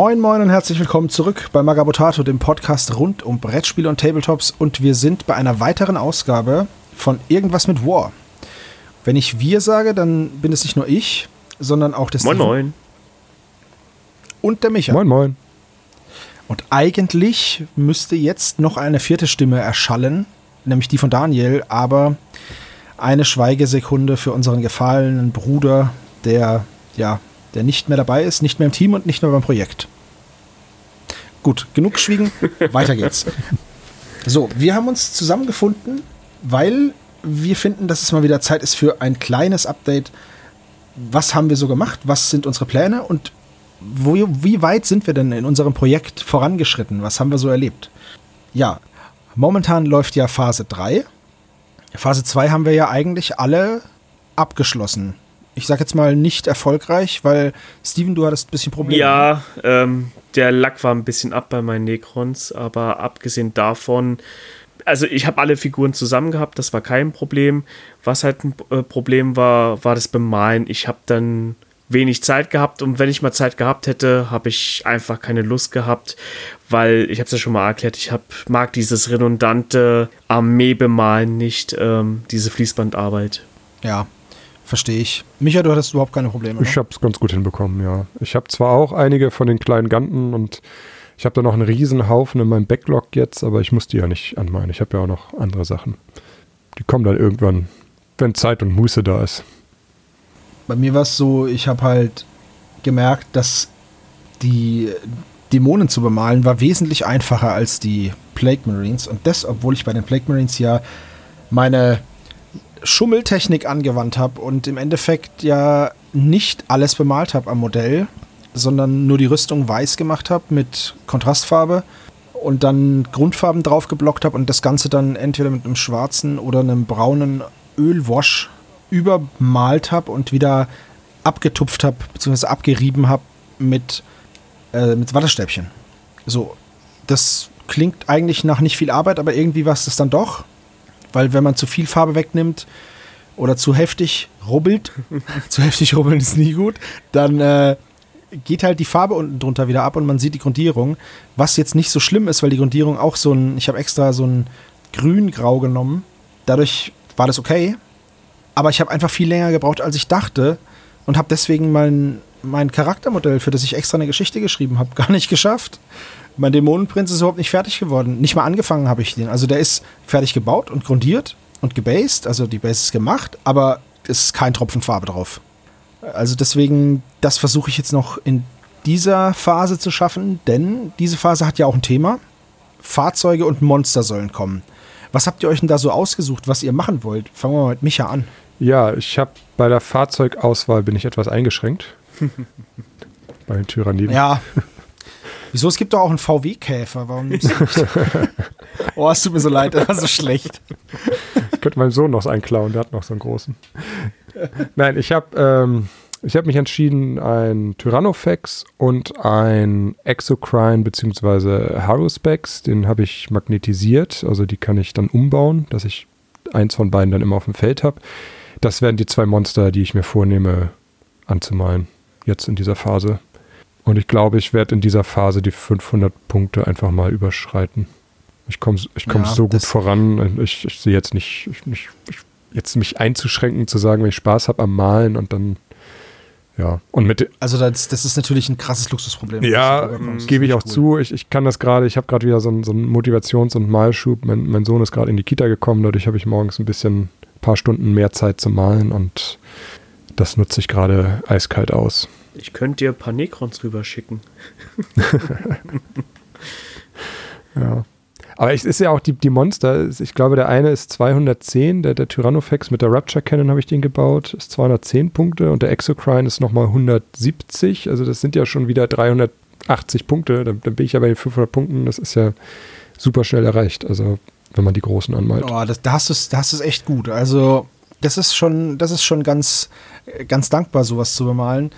Moin Moin und herzlich willkommen zurück bei Magabotato, dem Podcast rund um Brettspiele und Tabletops und wir sind bei einer weiteren Ausgabe von Irgendwas mit War. Wenn ich wir sage, dann bin es nicht nur ich, sondern auch das Moin Moin. Und der Micha. Moin Moin. Und eigentlich müsste jetzt noch eine vierte Stimme erschallen, nämlich die von Daniel, aber eine Schweigesekunde für unseren gefallenen Bruder, der ja der nicht mehr dabei ist, nicht mehr im Team und nicht mehr beim Projekt. Gut, genug geschwiegen, weiter geht's. So, wir haben uns zusammengefunden, weil wir finden, dass es mal wieder Zeit ist für ein kleines Update. Was haben wir so gemacht? Was sind unsere Pläne? Und wo, wie weit sind wir denn in unserem Projekt vorangeschritten? Was haben wir so erlebt? Ja, momentan läuft ja Phase 3. Phase 2 haben wir ja eigentlich alle abgeschlossen ich sag jetzt mal, nicht erfolgreich, weil Steven, du hattest ein bisschen Probleme. Ja, ähm, der Lack war ein bisschen ab bei meinen Necrons, aber abgesehen davon, also ich habe alle Figuren zusammen gehabt, das war kein Problem. Was halt ein äh, Problem war, war das Bemalen. Ich habe dann wenig Zeit gehabt und wenn ich mal Zeit gehabt hätte, habe ich einfach keine Lust gehabt, weil ich habe es ja schon mal erklärt, ich hab, mag dieses redundante Armee bemalen nicht, ähm, diese Fließbandarbeit. Ja, Verstehe ich. Micha, du hattest überhaupt keine Probleme. Ich habe es ganz gut hinbekommen, ja. Ich habe zwar auch einige von den kleinen Ganten und ich habe da noch einen riesen Haufen in meinem Backlog jetzt, aber ich muss die ja nicht anmalen. Ich habe ja auch noch andere Sachen. Die kommen dann irgendwann, wenn Zeit und Muße da ist. Bei mir war es so, ich habe halt gemerkt, dass die Dämonen zu bemalen war wesentlich einfacher als die Plague Marines. Und das, obwohl ich bei den Plague Marines ja meine Schummeltechnik angewandt habe und im Endeffekt ja nicht alles bemalt habe am Modell, sondern nur die Rüstung weiß gemacht habe mit Kontrastfarbe und dann Grundfarben drauf geblockt habe und das Ganze dann entweder mit einem schwarzen oder einem braunen Ölwash übermalt habe und wieder abgetupft habe, beziehungsweise abgerieben habe mit, äh, mit Wattestäbchen. So, das klingt eigentlich nach nicht viel Arbeit, aber irgendwie war es das dann doch weil wenn man zu viel Farbe wegnimmt oder zu heftig rubbelt, zu heftig rubbeln ist nie gut, dann äh, geht halt die Farbe unten drunter wieder ab und man sieht die Grundierung, was jetzt nicht so schlimm ist, weil die Grundierung auch so ein, ich habe extra so ein grün-grau genommen, dadurch war das okay, aber ich habe einfach viel länger gebraucht, als ich dachte und habe deswegen mein, mein Charaktermodell, für das ich extra eine Geschichte geschrieben habe, gar nicht geschafft. Mein Dämonenprinz ist überhaupt nicht fertig geworden. Nicht mal angefangen habe ich den. Also der ist fertig gebaut und grundiert und gebased. Also die Base ist gemacht, aber es ist kein Tropfen Farbe drauf. Also deswegen, das versuche ich jetzt noch in dieser Phase zu schaffen, denn diese Phase hat ja auch ein Thema. Fahrzeuge und Monster sollen kommen. Was habt ihr euch denn da so ausgesucht, was ihr machen wollt? Fangen wir mal mit Micha an. Ja, ich habe bei der Fahrzeugauswahl bin ich etwas eingeschränkt. bei den Tyranniden. Ja, Wieso? Es gibt doch auch einen VW-Käfer. Warum nimmst du nicht? oh, es tut mir so leid, das war so schlecht. Ich könnte meinem Sohn noch einen klauen, der hat noch so einen großen. Nein, ich habe ähm, hab mich entschieden, ein Tyrannofex und ein Exocrine bzw. Haruspex, den habe ich magnetisiert. Also die kann ich dann umbauen, dass ich eins von beiden dann immer auf dem Feld habe. Das wären die zwei Monster, die ich mir vornehme anzumalen. Jetzt in dieser Phase. Und ich glaube, ich werde in dieser Phase die 500 Punkte einfach mal überschreiten. Ich komme ich komm ja, so gut voran. Ich, ich sehe jetzt nicht, ich, ich, jetzt mich einzuschränken, zu sagen, wenn ich Spaß habe am Malen und dann ja. Und mit also das, das ist natürlich ein krasses Luxusproblem. Ja, gebe ich auch cool. zu. Ich, ich kann das gerade, ich habe gerade wieder so einen, so einen Motivations- und Malschub. Mein, mein Sohn ist gerade in die Kita gekommen, dadurch habe ich morgens ein bisschen, ein paar Stunden mehr Zeit zu malen und das nutze ich gerade eiskalt aus. Ich könnte dir ein paar Necrons rüberschicken. ja. Aber es ist ja auch die, die Monster. Ich glaube, der eine ist 210, der, der Tyrannofex mit der Rapture Cannon habe ich den gebaut, ist 210 Punkte und der Exocrine ist nochmal 170. Also das sind ja schon wieder 380 Punkte. Dann, dann bin ich ja bei den 500 Punkten. Das ist ja super schnell erreicht. Also wenn man die großen anmalt. Oh, das, da hast du es da echt gut. Also das ist schon, das ist schon ganz, ganz dankbar, sowas zu bemalen.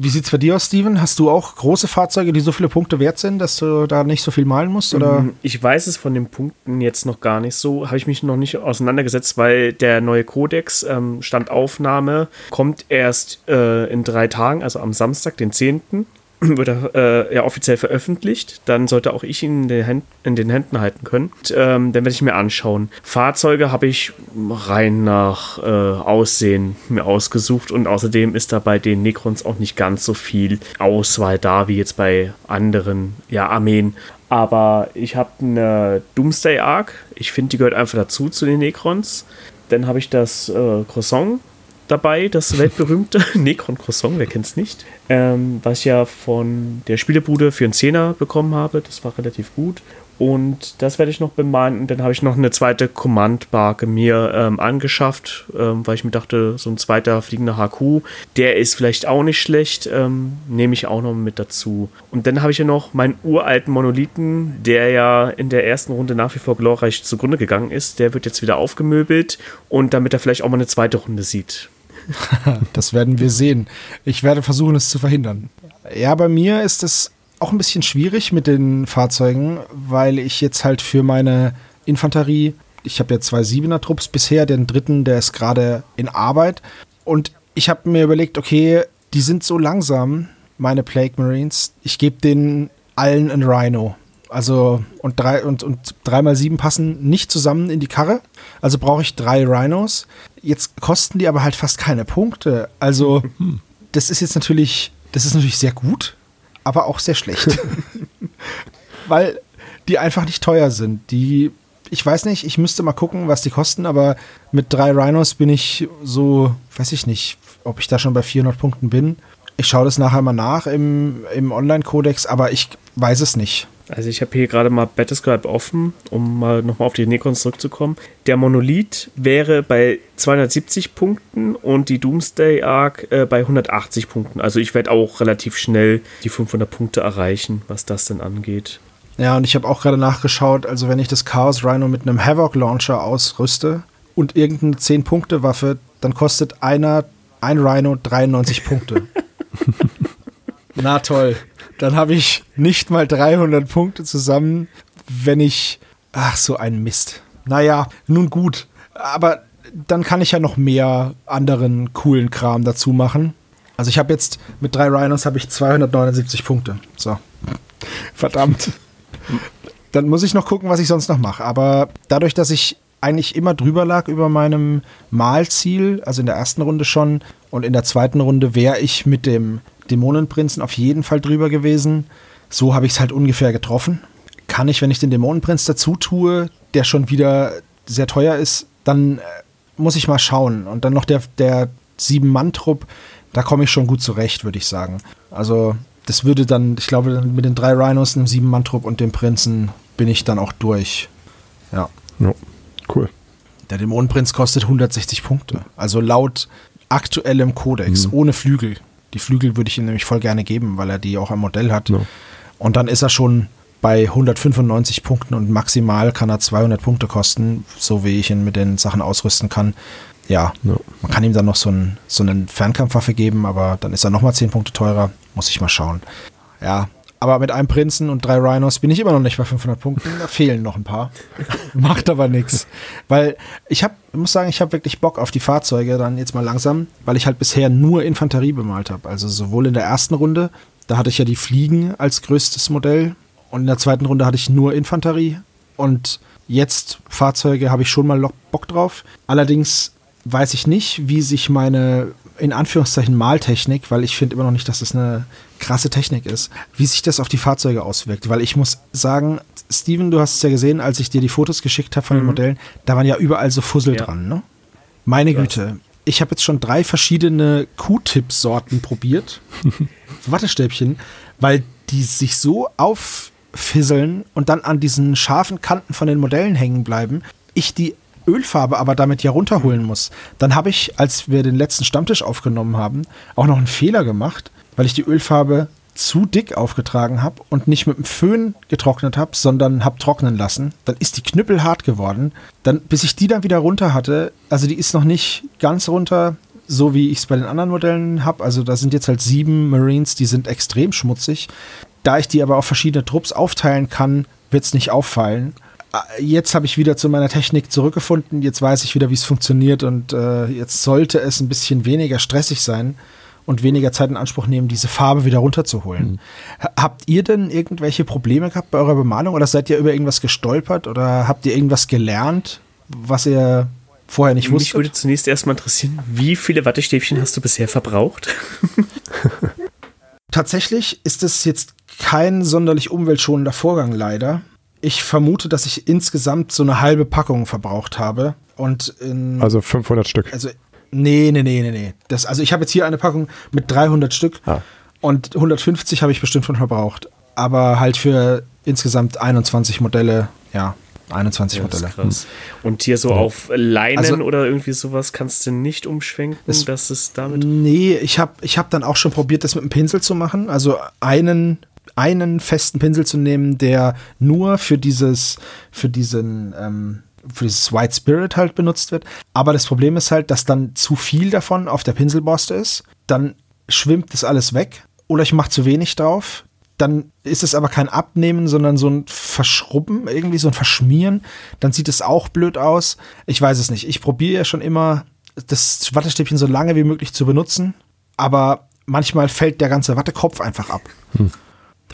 Wie sieht es bei dir aus, Steven? Hast du auch große Fahrzeuge, die so viele Punkte wert sind, dass du da nicht so viel malen musst? Oder? Mm, ich weiß es von den Punkten jetzt noch gar nicht so. Habe ich mich noch nicht auseinandergesetzt, weil der neue Kodex, ähm, Standaufnahme, kommt erst äh, in drei Tagen, also am Samstag, den 10. wird er äh, ja offiziell veröffentlicht. Dann sollte auch ich ihn in den, Händen, in den Händen halten können. Und, ähm, dann werde ich mir anschauen. Fahrzeuge habe ich rein nach äh, Aussehen mir ausgesucht und außerdem ist da bei den Necrons auch nicht ganz so viel Auswahl da wie jetzt bei anderen ja, Armeen. Aber ich habe eine Doomsday Arc. Ich finde, die gehört einfach dazu zu den Necrons. Dann habe ich das äh, Croissant dabei, das weltberühmte Necron Croissant, wer kennt es nicht, ähm, was ich ja von der Spielebude für einen Zehner bekommen habe. Das war relativ gut. Und das werde ich noch bemalen. Und dann habe ich noch eine zweite Command-Barke mir ähm, angeschafft, ähm, weil ich mir dachte, so ein zweiter fliegender HQ, der ist vielleicht auch nicht schlecht. Ähm, nehme ich auch noch mit dazu. Und dann habe ich ja noch meinen uralten Monolithen, der ja in der ersten Runde nach wie vor glorreich zugrunde gegangen ist. Der wird jetzt wieder aufgemöbelt und damit er vielleicht auch mal eine zweite Runde sieht. das werden wir sehen. Ich werde versuchen, es zu verhindern. Ja, bei mir ist es auch ein bisschen schwierig mit den Fahrzeugen, weil ich jetzt halt für meine Infanterie, ich habe ja zwei Siebener-Trupps bisher, den dritten, der ist gerade in Arbeit. Und ich habe mir überlegt, okay, die sind so langsam, meine Plague Marines. Ich gebe denen allen ein Rhino. Also, und drei, und, und drei mal sieben passen nicht zusammen in die Karre. Also brauche ich drei Rhinos. Jetzt kosten die aber halt fast keine Punkte. Also, das ist jetzt natürlich, das ist natürlich sehr gut, aber auch sehr schlecht. Weil die einfach nicht teuer sind. Die, ich weiß nicht, ich müsste mal gucken, was die kosten, aber mit drei Rhinos bin ich so, weiß ich nicht, ob ich da schon bei 400 Punkten bin. Ich schaue das nachher mal nach im, im Online-Kodex, aber ich weiß es nicht. Also ich habe hier gerade mal Battlescribe offen, um mal nochmal auf die Necrons zurückzukommen. Der Monolith wäre bei 270 Punkten und die Doomsday Arc äh, bei 180 Punkten. Also ich werde auch relativ schnell die 500 Punkte erreichen, was das denn angeht. Ja, und ich habe auch gerade nachgeschaut, also wenn ich das Chaos Rhino mit einem Havoc Launcher ausrüste und irgendeine 10-Punkte-Waffe, dann kostet einer, ein Rhino 93 Punkte. Na toll. Dann habe ich nicht mal 300 Punkte zusammen, wenn ich. Ach, so ein Mist. Naja, nun gut. Aber dann kann ich ja noch mehr anderen coolen Kram dazu machen. Also ich habe jetzt mit drei Rhinos habe ich 279 Punkte. So. Verdammt. Dann muss ich noch gucken, was ich sonst noch mache. Aber dadurch, dass ich eigentlich immer drüber lag über meinem Malziel, also in der ersten Runde schon und in der zweiten Runde wäre ich mit dem Dämonenprinzen auf jeden Fall drüber gewesen. So habe ich es halt ungefähr getroffen. Kann ich, wenn ich den Dämonenprinz dazu tue, der schon wieder sehr teuer ist, dann äh, muss ich mal schauen. Und dann noch der, der Sieben-Mann-Trupp, da komme ich schon gut zurecht, würde ich sagen. Also, das würde dann, ich glaube, mit den drei Rhinos, einem Sieben-Mann-Trupp und dem Prinzen bin ich dann auch durch. Ja. ja. Cool. Der Dämonenprinz kostet 160 Punkte. Also laut aktuellem Kodex, mhm. ohne Flügel. Die Flügel würde ich ihm nämlich voll gerne geben, weil er die auch am Modell hat. Ja. Und dann ist er schon bei 195 Punkten und maximal kann er 200 Punkte kosten, so wie ich ihn mit den Sachen ausrüsten kann. Ja, ja. man kann ihm dann noch so, ein, so eine Fernkampfwaffe geben, aber dann ist er nochmal 10 Punkte teurer. Muss ich mal schauen. Ja, aber mit einem Prinzen und drei Rhinos bin ich immer noch nicht bei 500 Punkten. Da fehlen noch ein paar. Macht aber nichts. Weil ich habe, muss sagen, ich habe wirklich Bock auf die Fahrzeuge dann jetzt mal langsam, weil ich halt bisher nur Infanterie bemalt habe. Also sowohl in der ersten Runde, da hatte ich ja die Fliegen als größtes Modell und in der zweiten Runde hatte ich nur Infanterie und jetzt Fahrzeuge habe ich schon mal Bock drauf. Allerdings weiß ich nicht, wie sich meine in Anführungszeichen Maltechnik, weil ich finde immer noch nicht, dass das eine krasse Technik ist, wie sich das auf die Fahrzeuge auswirkt. Weil ich muss sagen, Steven, du hast es ja gesehen, als ich dir die Fotos geschickt habe von mhm. den Modellen, da waren ja überall so Fussel ja. dran. Ne? Meine Krass. Güte, ich habe jetzt schon drei verschiedene Q-Tip-Sorten probiert. Wattestäbchen, weil die sich so auffisseln und dann an diesen scharfen Kanten von den Modellen hängen bleiben. Ich die Ölfarbe aber damit ja runterholen muss. Dann habe ich, als wir den letzten Stammtisch aufgenommen haben, auch noch einen Fehler gemacht, weil ich die Ölfarbe zu dick aufgetragen habe und nicht mit dem Föhn getrocknet habe, sondern habe trocknen lassen. Dann ist die Knüppel hart geworden. Dann, bis ich die dann wieder runter hatte, also die ist noch nicht ganz runter, so wie ich es bei den anderen Modellen habe. Also da sind jetzt halt sieben Marines, die sind extrem schmutzig. Da ich die aber auf verschiedene Trupps aufteilen kann, wird es nicht auffallen. Äh, jetzt habe ich wieder zu meiner Technik zurückgefunden. Jetzt weiß ich wieder, wie es funktioniert und äh, jetzt sollte es ein bisschen weniger stressig sein. und weniger Zeit in Anspruch nehmen, diese Farbe wieder runterzuholen. Mhm. Habt ihr denn irgendwelche Probleme gehabt bei eurer Bemalung oder seid ihr über irgendwas gestolpert oder habt ihr irgendwas gelernt, was ihr vorher nicht wusstet? Mich würde zunächst erstmal interessieren, wie viele Wattestäbchen hast du bisher verbraucht? Tatsächlich ist es jetzt kein sonderlich umweltschonender Vorgang leider. Ich vermute, dass ich insgesamt so eine halbe Packung verbraucht habe. Und in, also 500 Stück. Also, nee, nee, nee, nee, nee. Das, also ich habe jetzt hier eine Packung mit 300 Stück ah. und 150 habe ich bestimmt von verbraucht. Aber halt für insgesamt 21 Modelle, ja, 21 ja, Modelle. Krass. Und hier so auf Leinen also, oder irgendwie sowas kannst du nicht umschwenken, es, dass es damit. Nee, ich habe ich hab dann auch schon probiert, das mit einem Pinsel zu machen. Also einen, einen festen Pinsel zu nehmen, der nur für dieses, für diesen, ähm, für dieses White Spirit halt benutzt wird. Aber das Problem ist halt, dass dann zu viel davon auf der Pinselborste ist. Dann schwimmt das alles weg. Oder ich mache zu wenig drauf dann ist es aber kein Abnehmen, sondern so ein Verschrubben, irgendwie so ein Verschmieren. Dann sieht es auch blöd aus. Ich weiß es nicht. Ich probiere ja schon immer, das Wattestäbchen so lange wie möglich zu benutzen, aber manchmal fällt der ganze Wattekopf einfach ab. Hm.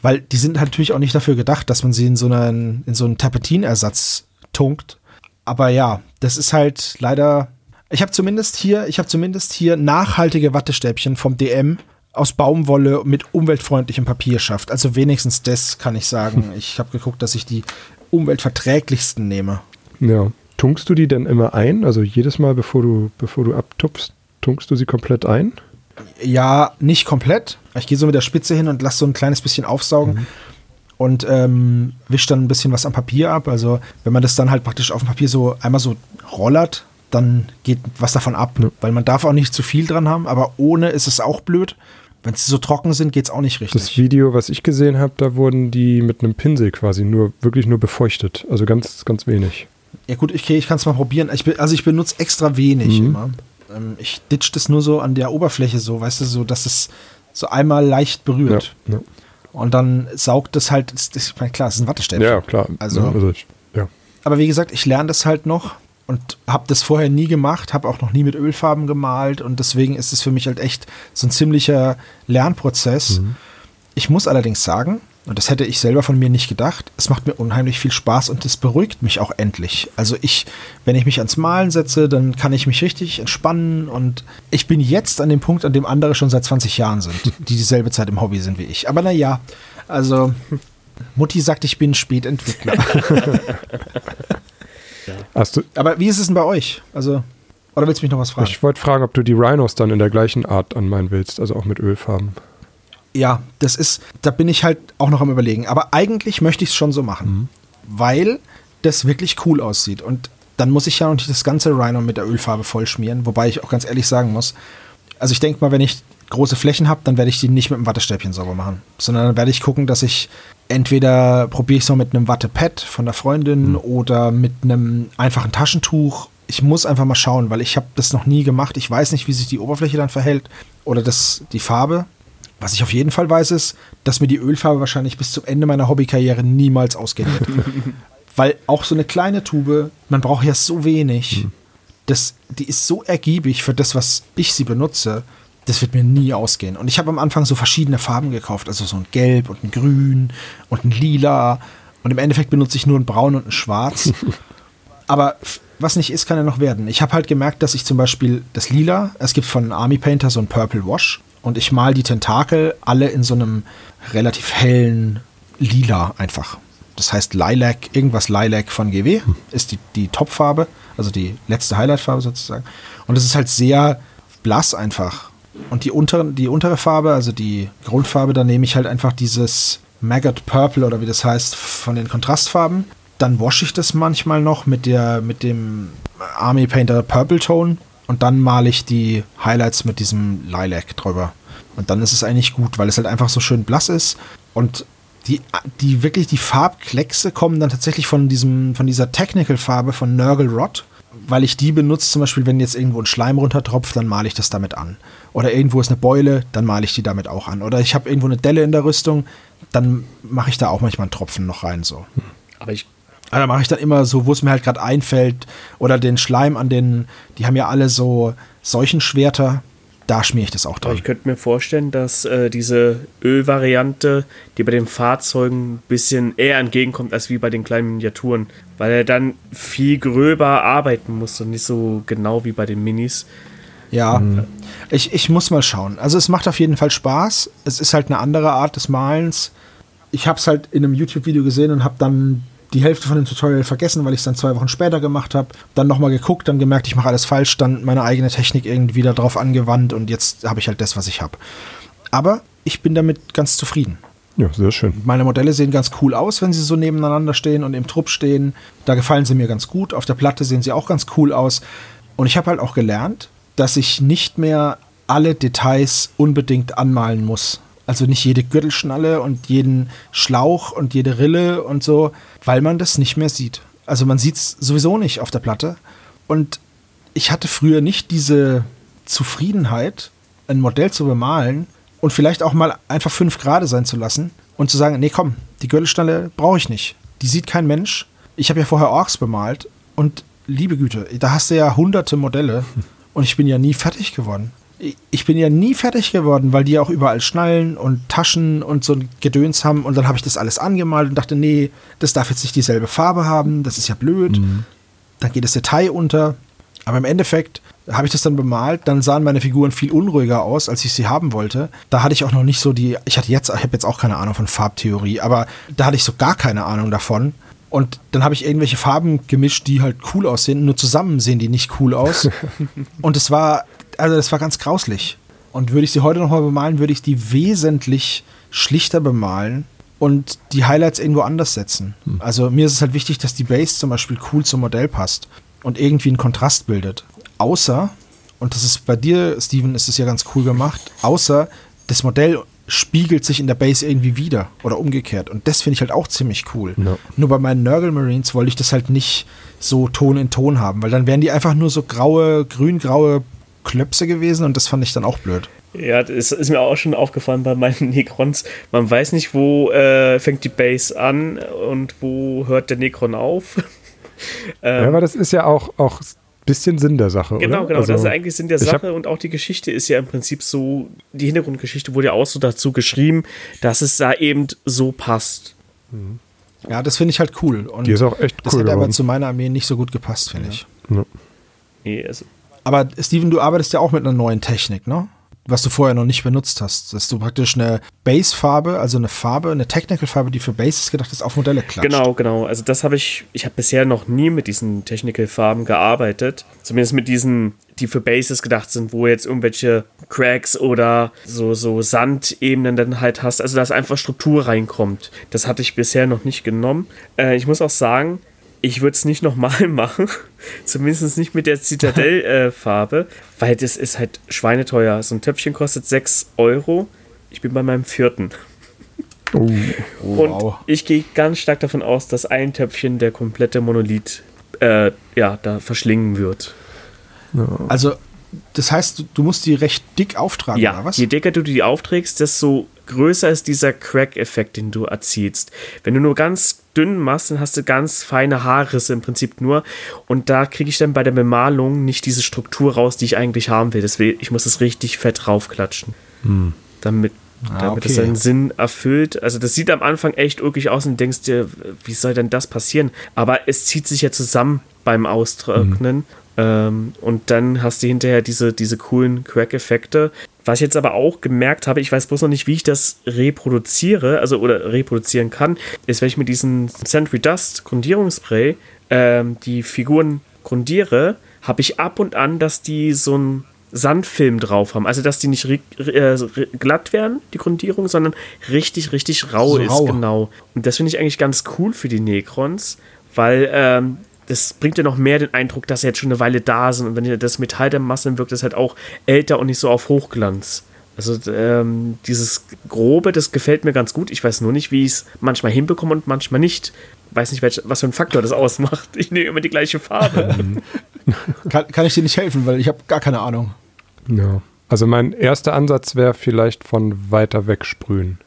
Weil die sind halt natürlich auch nicht dafür gedacht, dass man sie in so einen, in so einen Tapetinersatz tunkt. Aber ja, das ist halt leider. Ich habe zumindest hier, ich habe zumindest hier nachhaltige Wattestäbchen vom DM aus Baumwolle mit umweltfreundlichem Papier schafft. Also wenigstens das kann ich sagen. Ich habe geguckt, dass ich die umweltverträglichsten nehme. Ja. Tunkst du die denn immer ein? Also jedes Mal, bevor du, bevor du abtupfst, tunkst du sie komplett ein? Ja, nicht komplett. Ich gehe so mit der Spitze hin und lasse so ein kleines bisschen aufsaugen. Mhm. Und ähm, wische dann ein bisschen was am Papier ab. Also, wenn man das dann halt praktisch auf dem Papier so einmal so rollert, dann geht was davon ab. Ja. Weil man darf auch nicht zu viel dran haben, aber ohne ist es auch blöd. Wenn sie so trocken sind, geht es auch nicht richtig. Das Video, was ich gesehen habe, da wurden die mit einem Pinsel quasi nur, wirklich nur befeuchtet. Also ganz, ganz wenig. Ja gut, okay, ich kann es mal probieren. Ich, also ich benutze extra wenig mhm. immer. Ähm, ich ditch das nur so an der Oberfläche so, weißt du, so, dass es so einmal leicht berührt. Ja, ja. Und dann saugt es halt, das, das, klar, es ist ein Wattestäbchen. Ja, klar. Also, also ich, ja. Aber wie gesagt, ich lerne das halt noch und habe das vorher nie gemacht, habe auch noch nie mit Ölfarben gemalt und deswegen ist es für mich halt echt so ein ziemlicher Lernprozess. Mhm. Ich muss allerdings sagen, und das hätte ich selber von mir nicht gedacht, es macht mir unheimlich viel Spaß und es beruhigt mich auch endlich. Also ich, wenn ich mich ans Malen setze, dann kann ich mich richtig entspannen und ich bin jetzt an dem Punkt, an dem andere schon seit 20 Jahren sind, die dieselbe Zeit im Hobby sind wie ich. Aber naja, also Mutti sagt, ich bin Spätentwickler. Ja. Aber wie ist es denn bei euch? Also, oder willst du mich noch was fragen? Ich wollte fragen, ob du die Rhinos dann in der gleichen Art anmalen willst, also auch mit Ölfarben. Ja, das ist, da bin ich halt auch noch am überlegen. Aber eigentlich möchte ich es schon so machen, mhm. weil das wirklich cool aussieht. Und dann muss ich ja noch nicht das ganze Rhino mit der Ölfarbe vollschmieren, wobei ich auch ganz ehrlich sagen muss, also ich denke mal, wenn ich große Flächen habe, dann werde ich die nicht mit einem Wattestäbchen sauber machen, sondern dann werde ich gucken, dass ich entweder probiere ich es noch mit einem Wattepad von der Freundin mhm. oder mit einem einfachen Taschentuch. Ich muss einfach mal schauen, weil ich habe das noch nie gemacht. Ich weiß nicht, wie sich die Oberfläche dann verhält oder das, die Farbe. Was ich auf jeden Fall weiß, ist, dass mir die Ölfarbe wahrscheinlich bis zum Ende meiner Hobbykarriere niemals ausgehen wird. weil auch so eine kleine Tube, man braucht ja so wenig. Mhm. Das, die ist so ergiebig für das, was ich sie benutze das wird mir nie ausgehen. Und ich habe am Anfang so verschiedene Farben gekauft, also so ein Gelb und ein Grün und ein Lila. Und im Endeffekt benutze ich nur ein Braun und ein Schwarz. Aber was nicht ist, kann ja noch werden. Ich habe halt gemerkt, dass ich zum Beispiel das Lila, es gibt von Army Painter so ein Purple Wash und ich mal die Tentakel alle in so einem relativ hellen Lila einfach. Das heißt Lilac, irgendwas Lilac von GW ist die, die Topfarbe, also die letzte Highlightfarbe sozusagen. Und es ist halt sehr blass einfach. Und die, untere, die untere Farbe, also die Grundfarbe, da nehme ich halt einfach dieses Maggot Purple oder wie das heißt, von den Kontrastfarben. Dann wasche ich das manchmal noch mit, der, mit dem Army Painter Purple Tone und dann male ich die Highlights mit diesem Lilac drüber. Und dann ist es eigentlich gut, weil es halt einfach so schön blass ist. Und die, die wirklich die Farbkleckse kommen dann tatsächlich von diesem, von dieser Technical-Farbe von Nurgle Rot weil ich die benutze, zum Beispiel, wenn jetzt irgendwo ein Schleim runtertropft, dann male ich das damit an. Oder irgendwo ist eine Beule, dann male ich die damit auch an. Oder ich habe irgendwo eine Delle in der Rüstung, dann mache ich da auch manchmal einen Tropfen noch rein. So. Aber ich. Also da mache ich dann immer so, wo es mir halt gerade einfällt. Oder den Schleim an den, die haben ja alle so Seuchenschwerter. da schmiere ich das auch Aber dran. ich könnte mir vorstellen, dass äh, diese Ölvariante, die bei den Fahrzeugen ein bisschen eher entgegenkommt als wie bei den kleinen Miniaturen, weil er dann viel gröber arbeiten muss und nicht so genau wie bei den Minis. Ja, ich, ich muss mal schauen. Also es macht auf jeden Fall Spaß. Es ist halt eine andere Art des Malens. Ich habe es halt in einem YouTube-Video gesehen und habe dann die Hälfte von dem Tutorial vergessen, weil ich es dann zwei Wochen später gemacht habe. Dann nochmal geguckt, dann gemerkt, ich mache alles falsch, dann meine eigene Technik irgendwie da drauf angewandt und jetzt habe ich halt das, was ich habe. Aber ich bin damit ganz zufrieden. Ja, sehr schön. Meine Modelle sehen ganz cool aus, wenn sie so nebeneinander stehen und im Trupp stehen. Da gefallen sie mir ganz gut. Auf der Platte sehen sie auch ganz cool aus. Und ich habe halt auch gelernt, dass ich nicht mehr alle Details unbedingt anmalen muss. Also nicht jede Gürtelschnalle und jeden Schlauch und jede Rille und so, weil man das nicht mehr sieht. Also man sieht es sowieso nicht auf der Platte. Und ich hatte früher nicht diese Zufriedenheit, ein Modell zu bemalen und vielleicht auch mal einfach fünf Grade sein zu lassen und zu sagen, nee, komm, die Gürtelschnalle brauche ich nicht. Die sieht kein Mensch. Ich habe ja vorher Orks bemalt und liebe Güte, da hast du ja hunderte Modelle und ich bin ja nie fertig geworden. Ich- bin ja nie fertig geworden, weil die ja auch überall Schnallen und Taschen und so ein Gedöns haben. Und dann habe ich das alles angemalt und dachte, nee, das darf jetzt nicht dieselbe Farbe haben, das ist ja blöd. Dann geht das Detail unter. Aber im Endeffekt habe ich das dann bemalt, dann sahen meine Figuren viel unruhiger aus, als ich sie haben wollte. Da hatte ich auch noch nicht so die, ich hatte jetzt, ich habe jetzt auch keine Ahnung von Farbtheorie, aber da hatte ich so gar keine Ahnung davon. Und dann habe ich irgendwelche Farben gemischt, die halt cool aussehen. Nur zusammen sehen die nicht cool aus. Und es war, also das war ganz grauslich. Und würde ich sie heute nochmal bemalen, würde ich die wesentlich schlichter bemalen und die Highlights irgendwo anders setzen. Also mir ist es halt wichtig, dass die Base zum Beispiel cool zum Modell passt und irgendwie einen Kontrast bildet. Außer, und das ist bei dir, Steven, ist es ja ganz cool gemacht, außer das Modell spiegelt sich in der Base irgendwie wieder oder umgekehrt. Und das finde ich halt auch ziemlich cool. Ja. Nur bei meinen Nurgle Marines wollte ich das halt nicht so Ton in Ton haben, weil dann wären die einfach nur so graue, grün-graue Klöpse gewesen und das fand ich dann auch blöd. Ja, das ist mir auch schon aufgefallen bei meinen Necrons. Man weiß nicht, wo äh, fängt die Base an und wo hört der Necron auf. Ja, ähm, aber das ist ja auch, auch ein bisschen Sinn der Sache, Genau, oder? genau. Also, das ist eigentlich Sinn der Sache und auch die Geschichte ist ja im Prinzip so, die Hintergrundgeschichte wurde ja auch so dazu geschrieben, dass es da eben so passt. Ja, das finde ich halt cool. Und Die ist auch echt das cool hätte aber geworden. zu meiner Armee nicht so gut gepasst, finde ich. Ja. Nee, also, Aber Steven, du arbeitest ja auch mit einer neuen Technik, ne? Was du vorher noch nicht benutzt hast. Dass du praktisch eine Base-Farbe, also eine Farbe, eine Technical-Farbe, die für Bases gedacht ist, auf Modelle klatscht. Genau, genau. Also das habe ich, ich habe bisher noch nie mit diesen Technical-Farben gearbeitet. Zumindest mit diesen, die für Bases gedacht sind, wo jetzt irgendwelche Cracks oder so, so Sandebenen dann halt hast. Also dass einfach Struktur reinkommt. Das hatte ich bisher noch nicht genommen. Äh, ich muss auch sagen, ich würde es nicht nochmal machen. Zumindest nicht mit der Citadel-Farbe, weil das ist halt schweineteuer. So ein Töpfchen kostet 6 Euro. Ich bin bei meinem vierten. Oh, Und Wow. ich gehe ganz stark davon aus, dass ein Töpfchen der komplette Monolith äh, ja, da verschlingen wird. Also, das heißt, du, musst die recht dick auftragen, Ja, oder was? je dicker du die aufträgst, desto größer ist dieser Crack-Effekt, den du erzielst. Wenn du nur ganz dünn machst, dann hast du ganz feine Haarrisse im Prinzip nur. Und da kriege ich dann bei der Bemalung nicht diese Struktur raus, die ich eigentlich haben will. Deswegen, ich muss es richtig fett draufklatschen. Damit, Ah, damit es okay. seinen Sinn erfüllt. Also das sieht am Anfang echt wirklich aus und denkst dir, wie soll denn das passieren? Aber es zieht sich ja zusammen beim Austrocknen. Ähm, und dann hast du hinterher diese, diese coolen Crack-Effekte. Was ich jetzt aber auch gemerkt habe, ich weiß bloß noch nicht, wie ich das reproduziere, also oder reproduzieren kann, ist, wenn ich mit diesem Sentry Dust Grundierungsspray ähm, die Figuren grundiere, habe ich ab und an, dass die so ein Sandfilm drauf haben. Also, dass die nicht äh, glatt werden, die Grundierung, sondern richtig, richtig rau So ist. rau. Genau. Und das finde ich eigentlich ganz cool für die Necrons, weil ähm, das bringt ja noch mehr den Eindruck, dass sie jetzt schon eine Weile da sind. Und wenn ihr das Metall der Massen wirkt, das halt auch älter und nicht so auf Hochglanz. Also ähm, dieses Grobe, das gefällt mir ganz gut. Ich weiß nur nicht, wie ich es manchmal hinbekomme und manchmal nicht. Weiß nicht, welch, was für ein Faktor das ausmacht. Ich nehme immer die gleiche Farbe. Kann, kann ich dir nicht helfen, weil ich habe gar keine Ahnung. ja. Also mein erster Ansatz wäre vielleicht von weiter weg sprühen.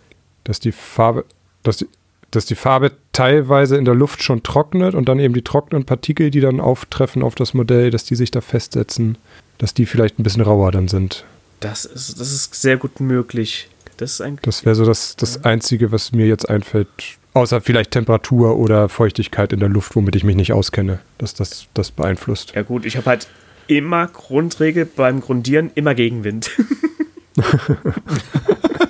Dass die Farbe, dass die, dass die Farbe teilweise in der Luft schon trocknet und dann eben die trockenen Partikel, die dann auftreffen auf das Modell, dass die sich da festsetzen, dass die vielleicht ein bisschen rauer dann sind. Das ist, das ist sehr gut möglich. Das. Das wäre so das, das Einzige, was mir jetzt einfällt, außer vielleicht Temperatur oder Feuchtigkeit in der Luft, womit ich mich nicht auskenne, dass das das beeinflusst. Ja, gut, ich habe halt immer Grundregel beim Grundieren immer Gegenwind.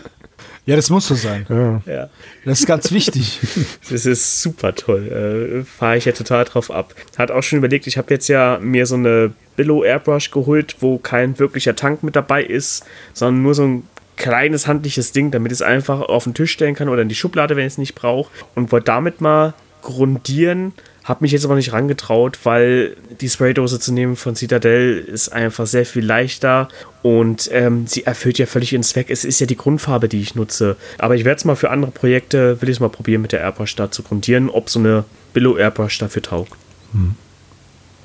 Ja, das muss so sein. Ja. ja. Das ist ganz wichtig. Das ist super toll. Äh, Fahre ich ja total drauf ab. Hat auch schon überlegt, ich habe jetzt ja mir so eine Billow Airbrush geholt, wo kein wirklicher Tank mit dabei ist, sondern nur so ein kleines handliches Ding, damit ich es einfach auf den Tisch stellen kann oder in die Schublade, wenn ich es nicht brauche. Und wollte damit mal grundieren. Habe mich jetzt aber nicht rangetraut, weil die Spraydose zu nehmen von Citadel ist einfach sehr viel leichter und ähm, sie erfüllt ja völlig ihren Zweck. Es ist ja die Grundfarbe, die ich nutze. Aber ich werde es mal für andere Projekte, will ich es mal probieren, mit der Airbrush da zu grundieren, ob so eine Billow Airbrush dafür taugt.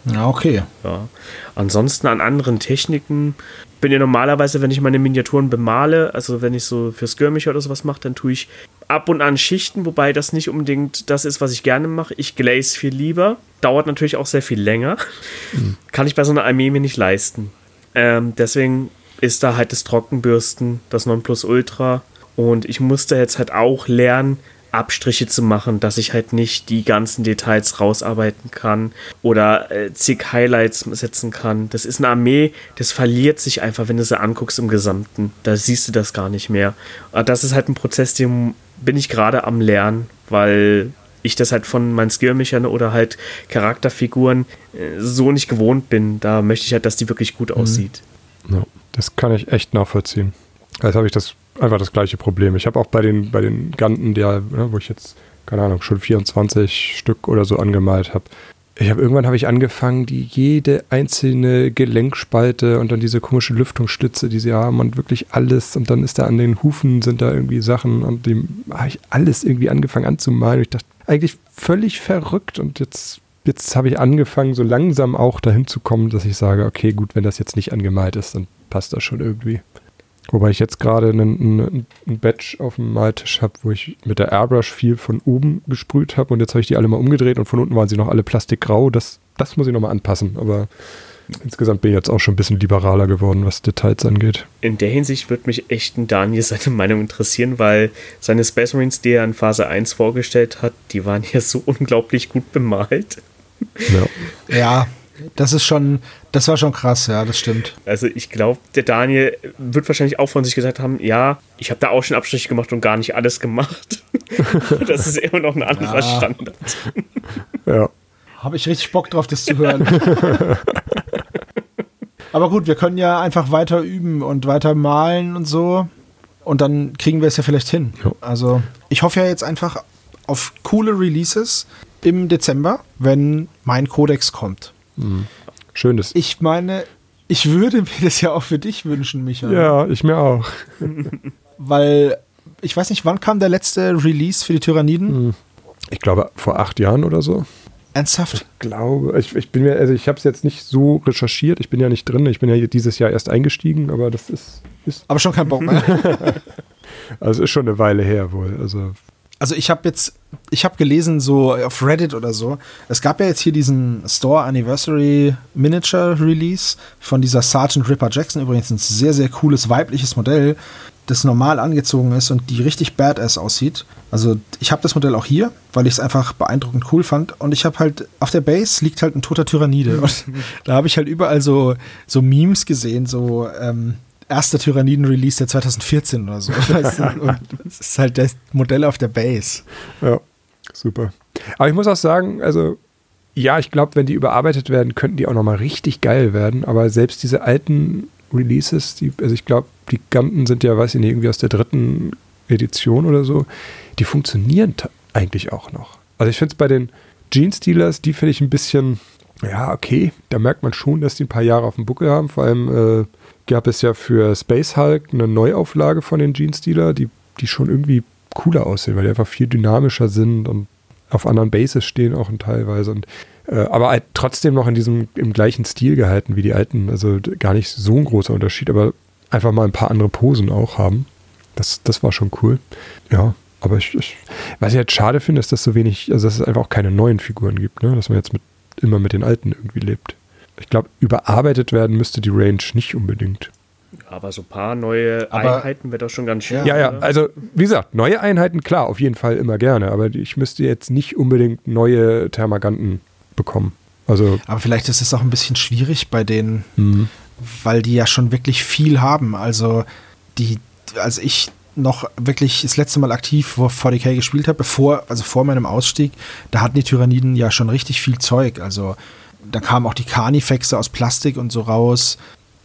Ja, okay. Ja. Ansonsten an anderen Techniken bin ja normalerweise, wenn ich meine Miniaturen bemale, also wenn ich so für Skirmisher oder sowas mache, dann tue ich ab und an Schichten, wobei das nicht unbedingt das ist, was ich gerne mache. Ich glaze viel lieber. Dauert natürlich auch sehr viel länger. Kann ich bei so einer Armee mir nicht leisten. Ähm, deswegen ist da halt das Trockenbürsten das Nonplusultra. Und ich musste jetzt halt auch lernen, Abstriche zu machen, dass ich halt nicht die ganzen Details rausarbeiten kann oder äh, zig Highlights setzen kann. Das ist eine Armee, das verliert sich einfach, wenn du sie anguckst im Gesamten. Da siehst du das gar nicht mehr. Aber das ist halt ein Prozess, den bin ich gerade am Lernen, weil ich das halt von meinen Skirmichern oder halt Charakterfiguren äh, so nicht gewohnt bin. Da möchte ich halt, dass die wirklich gut aussieht. Ja, das kann ich echt nachvollziehen. Jetzt habe ich das einfach das gleiche Problem. Ich habe auch bei den, bei den Ganten, der, ne, wo ich jetzt, keine Ahnung, schon 24 Stück oder so angemalt habe. Ich habe irgendwann habe ich angefangen, die jede einzelne Gelenkspalte und dann diese komische Lüftungsstütze, die sie haben und wirklich alles und dann ist da an den Hufen sind da irgendwie Sachen und dem habe ich alles irgendwie angefangen anzumalen. Und ich dachte, eigentlich völlig verrückt und jetzt jetzt habe ich angefangen, so langsam auch dahin zu kommen, dass ich sage, okay, gut, wenn das jetzt nicht angemalt ist, dann passt das schon irgendwie. Wobei ich jetzt gerade einen, einen, einen Batch auf dem Maltisch habe, wo ich mit der Airbrush viel von oben gesprüht habe und jetzt habe ich die alle mal umgedreht und von unten waren sie noch alle plastikgrau. Das, das muss ich nochmal anpassen, aber insgesamt bin ich jetzt auch schon ein bisschen liberaler geworden, was Details angeht. In der Hinsicht würde mich echt ein Daniel seine Meinung interessieren, weil seine Space Marines, die er in Phase 1 vorgestellt hat, die waren ja so unglaublich gut bemalt. Ja. Ja, das ist schon, das war schon krass, ja, das stimmt. Also ich glaube, der Daniel wird wahrscheinlich auch von sich gesagt haben, ja, ich habe da auch schon Abstriche gemacht und gar nicht alles gemacht. das ist immer noch ein anderer Ja. Standard. Ja. Habe ich richtig Bock drauf, das zu hören. Aber gut, wir können ja einfach weiter üben und weiter malen und so. Und dann kriegen wir es ja vielleicht hin. Ja. Also, ich hoffe ja jetzt einfach auf coole Releases im Dezember, wenn mein Codex kommt. Schönes. Ich meine, ich würde mir das ja auch für dich wünschen, Micha. Ja, ich mir auch. Weil, ich weiß nicht, wann kam der letzte Release für die Tyranniden? Ich glaube, vor acht Jahren oder so. Ernsthaft? glaube, ich, ich bin mir, also ich habe es jetzt nicht so recherchiert, ich bin ja nicht drin, ich bin ja dieses Jahr erst eingestiegen, aber das ist, ist Aber schon kein Bock mehr. also ist schon eine Weile her wohl. Also Also ich habe jetzt, ich habe gelesen so auf Reddit oder so, es gab ja jetzt hier diesen Store Anniversary Miniature Release von dieser Sergeant Ripper Jackson, übrigens ein sehr, sehr cooles weibliches Modell, das normal angezogen ist und die richtig badass aussieht. Also ich habe das Modell auch hier, weil ich es einfach beeindruckend cool fand und ich habe halt, auf der Base liegt halt ein toter Tyrannide und da habe ich halt überall so, so Memes gesehen, so, ähm, erster Tyranniden-Release der 2014 oder so. Es ist halt das Modell auf der Base. ja, super. Aber ich muss auch sagen, also ja, ich glaube, wenn die überarbeitet werden, könnten die auch nochmal richtig geil werden. Aber selbst diese alten Releases, die, also ich glaube, die Ganten sind ja, weiß ich nicht, irgendwie aus der dritten Edition oder so, die funktionieren eigentlich auch noch. Also ich finde es bei den Gene Stealers, die finde ich ein bisschen, ja, okay, da merkt man schon, dass die ein paar Jahre auf dem Buckel haben. Vor allem äh, gab es ja für Space Hulk eine Neuauflage von den Gene Stealer, die, die schon irgendwie cooler aussehen, weil die einfach viel dynamischer sind und auf anderen Bases stehen auch teilweise. Und, äh, aber halt trotzdem noch in diesem im gleichen Stil gehalten wie die alten. Also gar nicht so ein großer Unterschied, aber einfach mal ein paar andere Posen auch haben. Das, das war schon cool. Ja, aber ich, ich was ich halt schade finde, ist, dass so wenig, also dass es einfach auch keine neuen Figuren gibt, ne? dass man jetzt mit, immer mit den alten irgendwie lebt. Ich glaube, überarbeitet werden müsste die Range nicht unbedingt. Aber so ein paar neue Aber- Einheiten wäre doch schon ganz schön. Ja, ja, also wie gesagt, neue Einheiten, klar, auf jeden Fall immer gerne, aber ich müsste jetzt nicht unbedingt neue Thermaganten bekommen. Also, Aber vielleicht ist es auch ein bisschen schwierig bei denen, mh, weil die ja schon wirklich viel haben. Also die, als ich noch wirklich das letzte Mal aktiv vor 40k gespielt habe, bevor, also vor meinem Ausstieg, da hatten die Tyranniden ja schon richtig viel Zeug. Also da kamen auch die Carnifexe aus Plastik und so raus.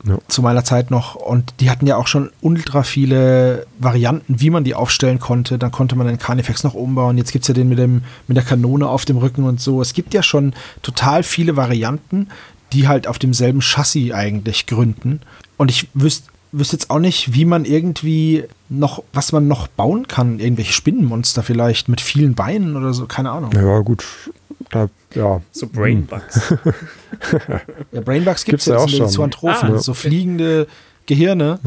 Ja. Zu meiner Zeit noch. Und die hatten ja auch schon ultra viele Varianten, wie man die aufstellen konnte. Dann konnte man den Carnifex noch umbauen. Jetzt gibt es ja den mit, dem, mit der Kanone auf dem Rücken und so. Es gibt ja schon total viele Varianten, die halt auf demselben Chassis eigentlich gründen. Und ich wüsste wüsste jetzt auch nicht, wie man irgendwie noch, was man noch bauen kann. Irgendwelche Spinnenmonster vielleicht mit vielen Beinen oder so, keine Ahnung. ja, gut, da, ja. So Brainbugs. Ja, Brainbugs gibt Gibt's es ja ja auch schon. so Anthrophen, Ah. so fliegende Gehirne,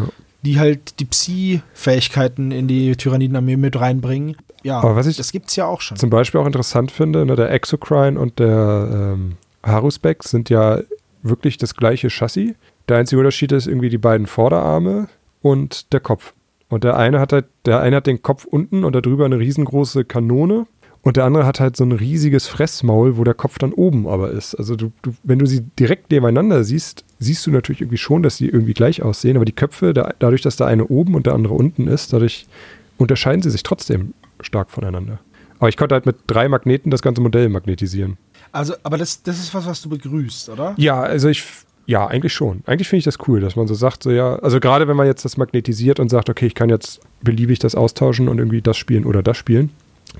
die halt die Psi-Fähigkeiten in die Tyrannidenarmee mit reinbringen. Ja, Aber was ich- das gibt's ja auch schon. Zum Beispiel auch interessant finde, ne, der Exocrine und der ähm, Harusbeck sind ja wirklich das gleiche Chassis. Der einzige Unterschied ist irgendwie die beiden Vorderarme und der Kopf. Und der eine hat halt, der eine hat den Kopf unten und darüber eine riesengroße Kanone. Und der andere hat halt so ein riesiges Fressmaul, wo der Kopf dann oben aber ist. Also du, du, wenn du sie direkt nebeneinander siehst, siehst du natürlich irgendwie schon, dass sie irgendwie gleich aussehen. Aber die Köpfe, da, dadurch, dass der eine oben und der andere unten ist, dadurch unterscheiden sie sich trotzdem stark voneinander. Aber ich konnte halt mit drei Magneten das ganze Modell magnetisieren. Also, aber das, das ist was, was du begrüßt, oder? Ja, also ich, ja, eigentlich schon. Eigentlich finde ich das cool, dass man so sagt, so ja, also gerade wenn man jetzt das magnetisiert und sagt, okay, ich kann jetzt beliebig das austauschen und irgendwie das spielen oder das spielen,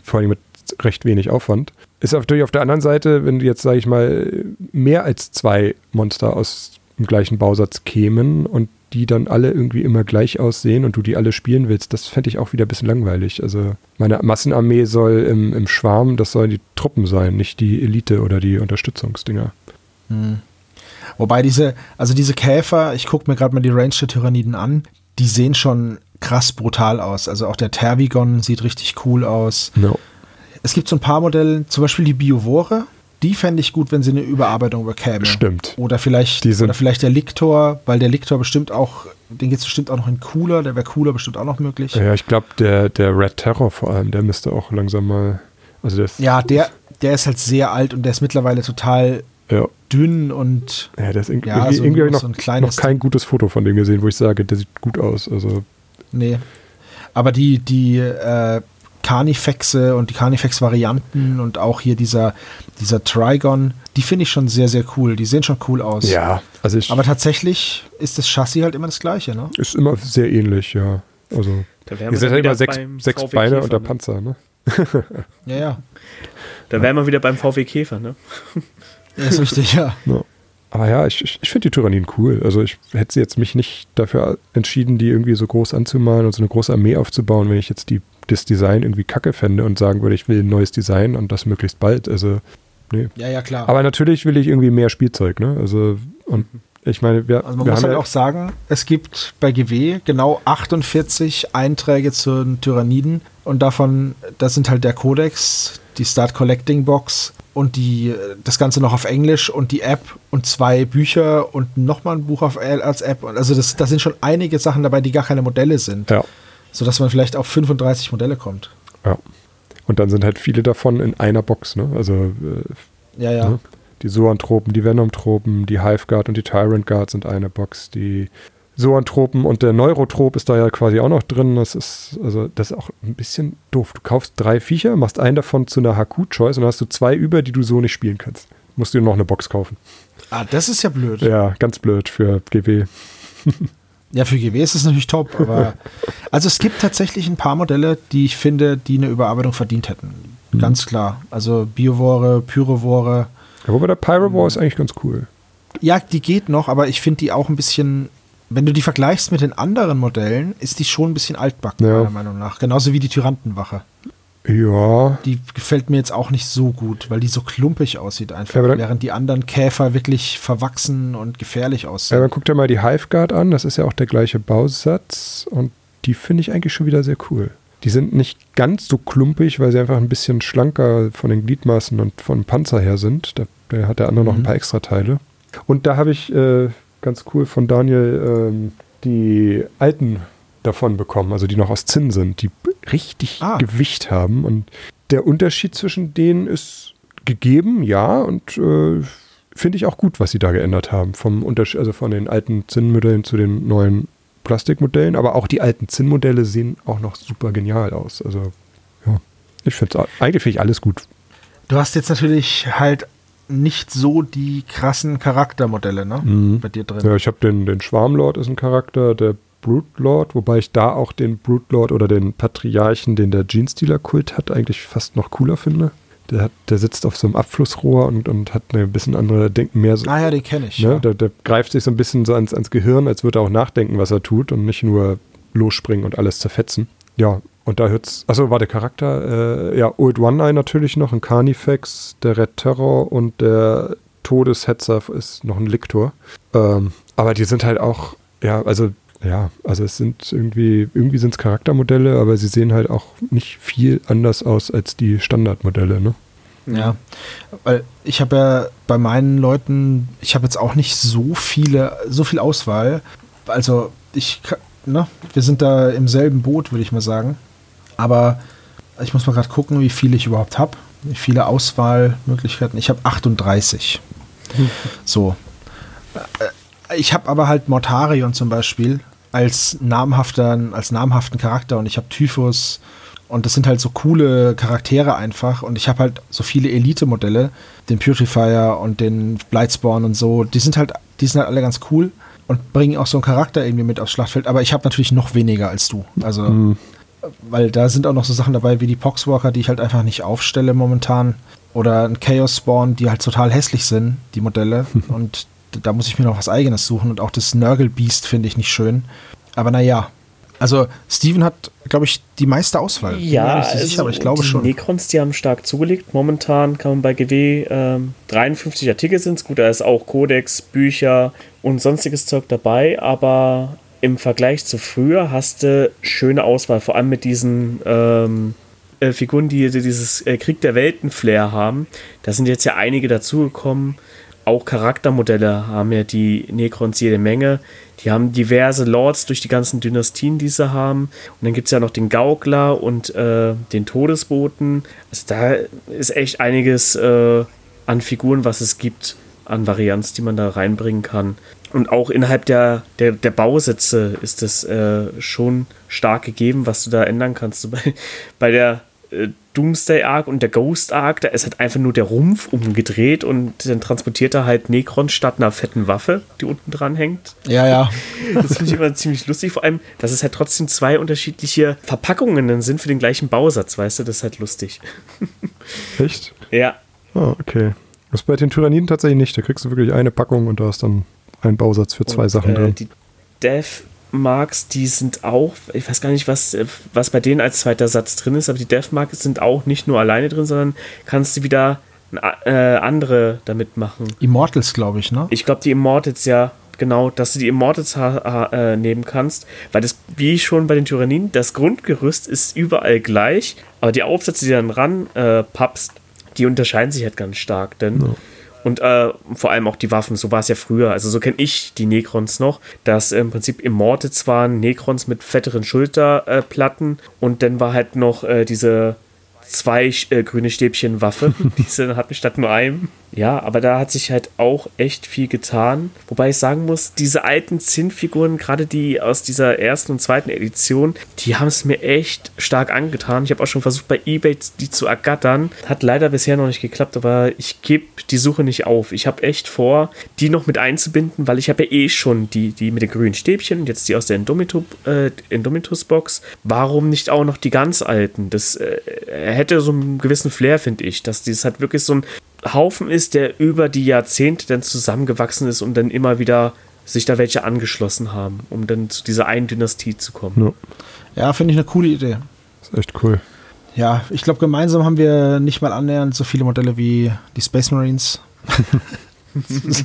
vor allem mit recht wenig Aufwand, ist natürlich auf der anderen Seite, wenn du jetzt, sage ich mal, mehr als zwei Monster aus dem gleichen Bausatz kämen und die dann alle irgendwie immer gleich aussehen und du die alle spielen willst, das fände ich auch wieder ein bisschen langweilig. Also meine Massenarmee soll im, im Schwarm, das sollen die Truppen sein, nicht die Elite oder die Unterstützungsdinger. Hm. Wobei diese, also diese Käfer, ich gucke mir gerade mal die Range der Tyranniden an, die sehen schon krass brutal aus. Also auch der Tervigon sieht richtig cool aus. No. Es gibt so ein paar Modelle, zum Beispiel die Biovore. Die fände ich gut, wenn sie eine Überarbeitung bekäme. Stimmt. Oder vielleicht, oder vielleicht der Lictor, weil der Lictor bestimmt auch, den gibt es bestimmt auch noch in cooler, der wäre cooler bestimmt auch noch möglich. Ja, ich glaube, der, der Red Terror vor allem, der müsste auch langsam mal. Also der Ja, der, der ist halt sehr alt und der ist mittlerweile total ja, dünn und ja, der ist irgendwie, Ja, so- irgendwie noch, so ein kleines noch kein gutes Foto von dem gesehen, wo ich sage, der sieht gut aus. Also nee. Aber die, die äh, Carnifexe und die Carnifex-Varianten und auch hier dieser, dieser Trigon, die finde ich schon sehr, sehr cool. Die sehen schon cool aus. ja, also ich, Aber tatsächlich ist das Chassis halt immer das gleiche, ne? ist immer sehr ähnlich, ja. Also ihr wir seid wieder immer sechs, beim sechs VW Beine Käfer, und der ne? Panzer, ne? Ja, ja. Da wären wir wieder beim VW Käfer, ne? Ja, ist richtig, ja. Ja. Aber ja, ich, ich, ich finde die Tyrannien cool. Also ich hätte jetzt mich nicht dafür entschieden, die irgendwie so groß anzumalen und so eine große Armee aufzubauen, wenn ich jetzt die, das Design irgendwie kacke fände und sagen würde, ich will ein neues Design und das möglichst bald. Also, nee. Ja, ja, klar. Aber natürlich will ich irgendwie mehr Spielzeug, ne? Also, und ich meine, wir, also man wir muss halt ja, auch sagen, es gibt bei GW genau 48 Einträge zu den Tyranniden und davon, das sind halt der Codex, die Start Collecting Box und die, das Ganze noch auf Englisch und die App und zwei Bücher und nochmal ein Buch auf, als App. Also das, da sind schon einige Sachen dabei, die gar keine Modelle sind, ja, sodass man vielleicht auf 35 Modelle kommt. ja. Und dann sind halt viele davon in einer Box, ne? Also äh, Ja, ja. Ne? Die Zoanthropen, die Venomtropen, die Hive Guard und die Tyrant Guard sind eine Box. Die Zoanthropen und der Neurotrop ist da ja quasi auch noch drin. Das ist, also, das ist auch ein bisschen doof. Du kaufst drei Viecher, machst einen davon zu einer HQ-Choice und dann hast du zwei über, die du so nicht spielen kannst. Musst du dir noch eine Box kaufen. Ah, das ist ja blöd. Ja, ganz blöd für GW. Ja, für GW ist es natürlich top, aber also es gibt tatsächlich ein paar Modelle, die ich finde, die eine Überarbeitung verdient hätten. Ganz klar. Also Biovore, Pyrovore. Ja, wobei der Pyro War ist eigentlich ganz cool. Ja, die geht noch, aber ich finde die auch ein bisschen, wenn du die vergleichst mit den anderen Modellen, ist die schon ein bisschen altbacken, Ja. meiner Meinung nach. Genauso wie die Tyrantenwache. Ja, Die gefällt mir jetzt auch nicht so gut, weil die so klumpig aussieht einfach. Ja, aber dann- während die anderen Käfer wirklich verwachsen und gefährlich ja, aussehen. dann guck dir mal die Hive Guard an. Das ist ja auch der gleiche Bausatz und die finde ich eigentlich schon wieder sehr cool. Die sind nicht ganz so klumpig, weil sie einfach ein bisschen schlanker von den Gliedmaßen und vom Panzer her sind. Da, da hat der andere noch ein Mhm. paar extra Teile. Und da habe ich äh, ganz cool von Daniel ähm, die alten davon bekommen, also die noch aus Zinn sind, die richtig Ah. Gewicht haben. Und der Unterschied zwischen denen ist gegeben, ja, und äh, finde ich auch gut, was sie da geändert haben. Vom Unterschied, also von den alten Zinnmodellen zu den neuen Plastikmodellen, aber auch die alten Zinnmodelle sehen auch noch super genial aus. Also, ja, ich finde es eigentlich finde ich alles gut. Du hast jetzt natürlich halt nicht so die krassen Charaktermodelle, ne? Mhm. Bei dir drin. Ja, ich habe den, den Schwarmlord ist ein Charakter, der Brute Lord, wobei ich da auch den Brute Lord oder den Patriarchen, den der Jeans-Dealer-Kult hat, eigentlich fast noch cooler finde. Der, hat, der sitzt auf so einem Abflussrohr und, und hat eine bisschen andere Denken, mehr so. Ah ja, den kenne ich. ne? ja. der, der greift sich so ein bisschen so ans, ans Gehirn, als würde er auch nachdenken, was er tut und nicht nur losspringen und alles zerfetzen. Ja, und da hört's. Achso, war der Charakter, äh, ja, Old One Eye natürlich noch, ein Carnifex, der Red Terror und der Todeshetzer ist noch ein Liktor. Ähm, aber die sind halt auch, ja, also, ja, also es sind irgendwie, irgendwie sind es Charaktermodelle, aber sie sehen halt auch nicht viel anders aus als die Standardmodelle, ne? Ja, weil ich habe ja bei meinen Leuten, ich habe jetzt auch nicht so viele, so viel Auswahl. Also ich, ne, wir sind da im selben Boot, würde ich mal sagen. Aber ich muss mal gerade gucken, wie viele ich überhaupt habe. Wie viele Auswahlmöglichkeiten. Ich habe 38. So. Äh, Ich habe aber halt Mortarion zum Beispiel als namhaften, als namhaften Charakter und ich habe Typhus und das sind halt so coole Charaktere einfach und ich habe halt so viele Elite-Modelle, den Purifier und den Blightspawn und so, die sind halt, die sind halt alle ganz cool und bringen auch so einen Charakter irgendwie mit aufs Schlachtfeld, aber ich habe natürlich noch weniger als du. Also Mhm. weil da sind auch noch so Sachen dabei wie die Poxwalker, die ich halt einfach nicht aufstelle momentan. Oder ein Chaos Spawn, die halt total hässlich sind, die Modelle. und da muss ich mir noch was eigenes suchen. Und auch das Nurgle Beast finde ich nicht schön. Aber naja. Also Steven hat, glaube ich, die meiste Auswahl. Ja, nicht so sicher, also aber ich glaube die schon. Necrons, die haben stark zugelegt. Momentan kann man bei GW ähm, 53 Artikel sind gut, da ist auch Codex, Bücher und sonstiges Zeug dabei, aber im Vergleich zu früher hast du schöne Auswahl, vor allem mit diesen ähm, äh, Figuren, die, die dieses äh, Krieg der Welten-Flair haben. Da sind jetzt ja einige dazugekommen. Auch Charaktermodelle haben ja die Necrons jede Menge. Die haben diverse Lords durch die ganzen Dynastien, die sie haben. Und dann gibt es ja noch den Gaukler und äh, den Todesboten. Also da ist echt einiges äh, an Figuren, was es gibt, an Varianz, die man da reinbringen kann. Und auch innerhalb der, der, der Bausätze ist es äh, schon stark gegeben, was du da ändern kannst. Bei, bei der äh, Doomsday Arc und der Ghost Arc, da ist halt einfach nur der Rumpf umgedreht und dann transportiert er halt Necron statt einer fetten Waffe, die unten dran hängt. Ja, ja. Das finde ich immer ziemlich lustig, vor allem, dass es halt trotzdem zwei unterschiedliche Verpackungen dann sind für den gleichen Bausatz, weißt du, das ist halt lustig. Echt? Ja, Ah, okay. Das ist bei den Tyranniden tatsächlich nicht. Da kriegst du wirklich eine Packung und da ist dann ein Bausatz für zwei Und, Sachen äh, drin. Die Death Marks, die sind auch, ich weiß gar nicht, was, äh, was bei denen als zweiter Satz drin ist, aber die Death Marks sind auch nicht nur alleine drin, sondern kannst du wieder äh, andere damit machen. Immortals, glaube ich, ne? Ich glaube, die Immortals ja, genau, dass du die Immortals äh, nehmen kannst, weil das, wie schon bei den Tyranniden, das Grundgerüst ist überall gleich, aber die Aufsätze, die dann ran äh, pappst, die unterscheiden sich halt ganz stark, denn Ja. Und äh, vor allem auch die Waffen, so war es ja früher. Also so kenne ich die Necrons noch, dass im Prinzip Immortals waren Necrons mit fetteren Schulterplatten und dann war halt noch äh, diese zwei äh, grüne Stäbchen Waffe, die sie hatten statt nur einem. Ja, aber da hat sich halt auch echt viel getan. Wobei ich sagen muss, diese alten Zinnfiguren, gerade die aus dieser ersten und zweiten Edition, die haben es mir echt stark angetan. Ich habe auch schon versucht, bei eBay die zu ergattern. Hat leider bisher noch nicht geklappt, aber ich gebe die Suche nicht auf. Ich habe echt vor, die noch mit einzubinden, weil ich habe ja eh schon die, die mit den grünen Stäbchen und jetzt die aus der Indomitus, äh, Indomitus-Box. Warum nicht auch noch die ganz alten? Das äh, hätte so einen gewissen Flair, finde ich, dass dieses halt wirklich so ein Haufen ist, der über die Jahrzehnte dann zusammengewachsen ist und dann immer wieder sich da welche angeschlossen haben, um dann zu dieser einen Dynastie zu kommen. Ja, Ja, finde ich eine coole Idee. ist echt cool. Ja, ich glaube, gemeinsam haben wir nicht mal annähernd so viele Modelle wie die Space Marines.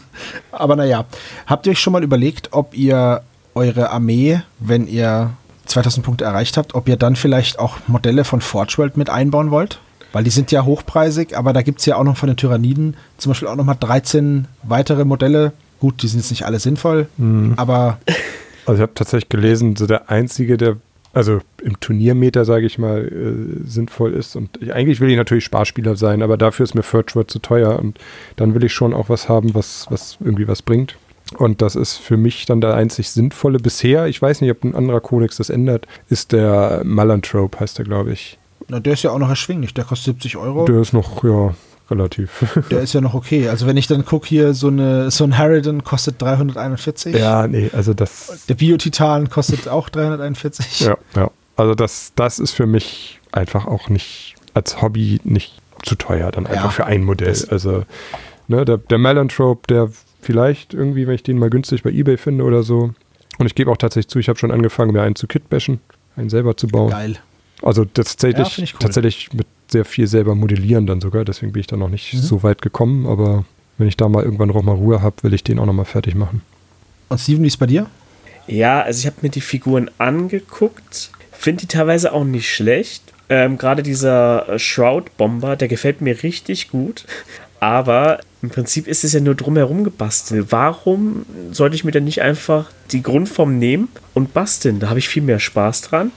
Aber naja, habt ihr euch schon mal überlegt, ob ihr eure Armee, wenn ihr 2000 Punkte erreicht habt, ob ihr dann vielleicht auch Modelle von Forge World mit einbauen wollt? Weil die sind ja hochpreisig, aber da gibt es ja auch noch von den Tyranniden zum Beispiel auch noch mal 13 weitere Modelle. Gut, die sind jetzt nicht alle sinnvoll, Mhm. aber Also ich habe tatsächlich gelesen, so der einzige, der also im Turniermeter, sage ich mal, äh, sinnvoll ist. Und ich, eigentlich will ich natürlich Sparspieler sein, aber dafür ist mir World zu teuer. Und dann will ich schon auch was haben, was, was irgendwie was bringt. Und das ist für mich dann der einzig sinnvolle bisher. Ich weiß nicht, ob ein anderer Kodex das ändert. Ist der Malantrope, heißt der, glaube ich. Na, der ist ja auch noch erschwinglich. Der kostet 70 Euro. Der ist noch, ja, relativ. Der ist ja noch okay. Also wenn ich dann gucke hier, so, eine, so ein Harridan kostet 341. ja, nee, also das. Der Biotitan kostet auch 341. Ja, ja. Also das, das ist für mich einfach auch nicht als Hobby nicht zu teuer, dann einfach Ja, für ein Modell. Also, ne, der, der Malantrope, der vielleicht irgendwie, wenn ich den mal günstig bei Ebay finde oder so. Und ich gebe auch tatsächlich zu, ich habe schon angefangen, mir einen zu kitbashen, einen selber zu bauen. Geil. Also Ja, tatsächlich, ich cool. tatsächlich mit sehr viel selber modellieren dann sogar. Deswegen bin ich da noch nicht Mhm. so weit gekommen. Aber wenn ich da mal irgendwann noch mal Ruhe habe, will ich den auch noch mal fertig machen. Und Steven, wie ist bei dir? Ja, also ich habe mir die Figuren angeguckt, finde die teilweise auch nicht schlecht. Ähm, Gerade dieser äh, Shroud-Bomber, der gefällt mir richtig gut. Aber im Prinzip ist es ja nur drumherum gebastelt. Warum sollte ich mir dann nicht einfach die Grundform nehmen und basteln? Da habe ich viel mehr Spaß dran.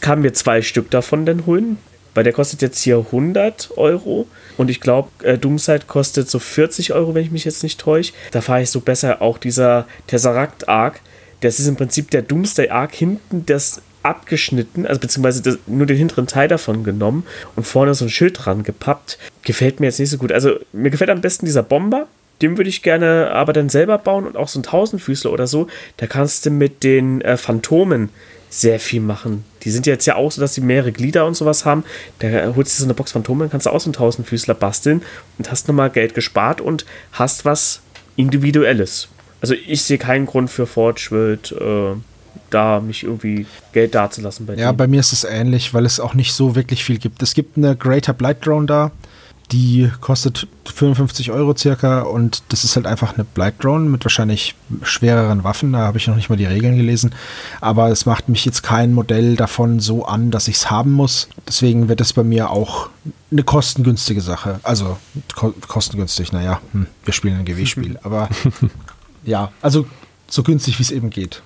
Kann mir zwei Stück davon dann holen. Weil der kostet jetzt hier 100 Euro. Und ich glaube, äh, Doomside kostet so 40 Euro, wenn ich mich jetzt nicht täusche. Da fahre ich so besser auch dieser Tesseract Arc. Das ist im Prinzip der Doomsday Arc hinten das abgeschnitten, also beziehungsweise das, nur den hinteren Teil davon genommen und vorne so ein Schild dran gepappt. Gefällt mir jetzt nicht so gut. Also mir gefällt am besten dieser Bomber. Den würde ich gerne aber dann selber bauen und auch so ein Tausendfüßler oder so. Da kannst du mit den äh, Phantomen sehr viel machen. Die sind jetzt ja auch so, dass sie mehrere Glieder und sowas haben. Da holst du so eine Box Phantomen, kannst du auch so einen Tausendfüßler basteln und hast nochmal Geld gespart und hast was Individuelles. Also ich sehe keinen Grund für Forge World, äh, da mich irgendwie Geld dazulassen bei Ja, denen. bei mir ist es ähnlich, weil es auch nicht so wirklich viel gibt. Es gibt eine Greater Blight Drone da, die kostet 55 Euro circa und das ist halt einfach eine Blight Drone mit wahrscheinlich schwereren Waffen. Da habe ich noch nicht mal die Regeln gelesen. Aber es macht mich jetzt kein Modell davon so an, dass ich es haben muss. Deswegen wird es bei mir auch eine kostengünstige Sache. Also ko kostengünstig, naja, hm, wir spielen ein GW-Spiel. Aber ja, also so günstig, wie es eben geht.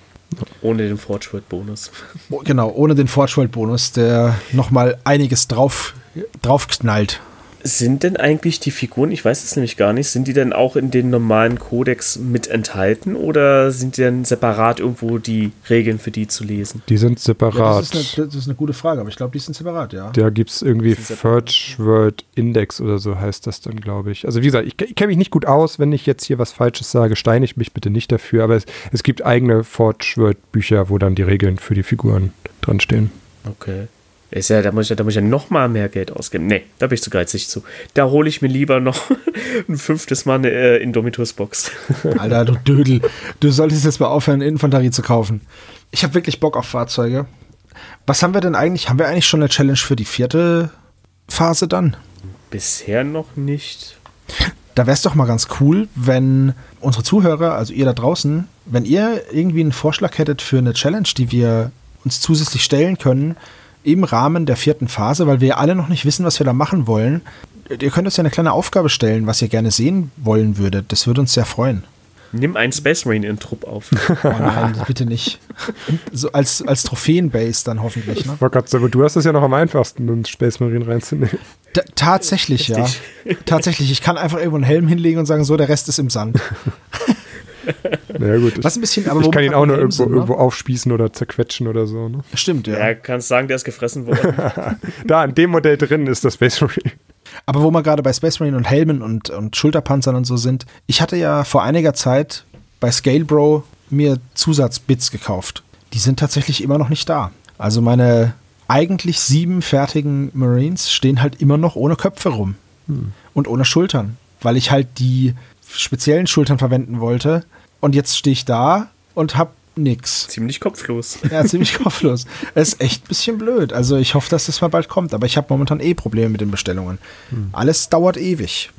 Ohne den Forge World Bonus. Oh, Genau, ohne den Forge World Bonus, der nochmal einiges drauf, draufknallt. Sind denn eigentlich die Figuren, ich weiß es nämlich gar nicht, sind die denn auch in den normalen Kodex mit enthalten oder sind die dann separat irgendwo die Regeln für die zu lesen? Die sind Ja, separat. das, ist eine, das ist eine gute Frage, aber ich glaube, die sind separat, ja. Da gibt es irgendwie. Search Word Index oder so heißt das dann, glaube ich. Also wie gesagt, ich, ich kenne mich nicht gut aus. Wenn ich jetzt hier was Falsches sage, steine ich mich bitte nicht dafür. Aber es, es gibt eigene Forge Word Bücher, wo dann die Regeln für die Figuren dran stehen. Okay. Ist ja, da muss ich, ja- da muss ich ja noch mal mehr Geld ausgeben. Nee, da bin ich zu geizig zu. Da hole ich mir lieber noch ein fünftes Mal eine äh, Indomitus-Box. Alter, du Dödel. Du solltest jetzt mal aufhören, Infanterie zu kaufen. Ich habe wirklich Bock auf Fahrzeuge. Was haben wir denn eigentlich? Haben wir eigentlich schon eine Challenge für die vierte Phase dann? Bisher noch nicht. Da wäre es doch mal ganz cool, wenn unsere Zuhörer, also ihr da draußen, wenn ihr irgendwie einen Vorschlag hättet für eine Challenge, die wir uns zusätzlich stellen können, im Rahmen der vierten Phase, weil wir alle noch nicht wissen, was wir da machen wollen. Ihr könnt uns ja eine kleine Aufgabe stellen, was ihr gerne sehen wollen würdet. Das würde uns sehr freuen. Nimm einen Space Marine in Trupp auf. Oh nein, bitte nicht. So als, als Trophäenbase dann hoffentlich. Ne? Ich sagen, aber du hast es ja noch am einfachsten, einen Space Marine reinzunehmen. Ta- tatsächlich, ja. Tatsächlich. Ich kann einfach irgendwo einen Helm hinlegen und sagen, so, der Rest ist im Sand. Naja, gut. Ich, Was ein bisschen, aber ich kann ihn auch nur irgendwo, sind, ne? irgendwo aufspießen oder zerquetschen oder so. Ne? Stimmt, ja. Ja, kannst sagen, der ist gefressen worden. Da, in dem Modell drin ist das Space Marine. Aber wo wir gerade bei Space Marine und Helmen und, und Schulterpanzern und so sind, ich hatte ja vor einiger Zeit bei Scalebro mir Zusatzbits gekauft. Die sind tatsächlich immer noch nicht da. Also meine eigentlich sieben fertigen Marines stehen halt immer noch ohne Köpfe rum und ohne Schultern, weil ich halt die speziellen Schultern verwenden wollte. Und jetzt stehe ich da und hab nix. Ziemlich kopflos. Ja, ziemlich kopflos. Es ist echt ein bisschen blöd. Also ich hoffe, dass das mal bald kommt. Aber ich habe momentan eh Probleme mit den Bestellungen. Alles dauert ewig.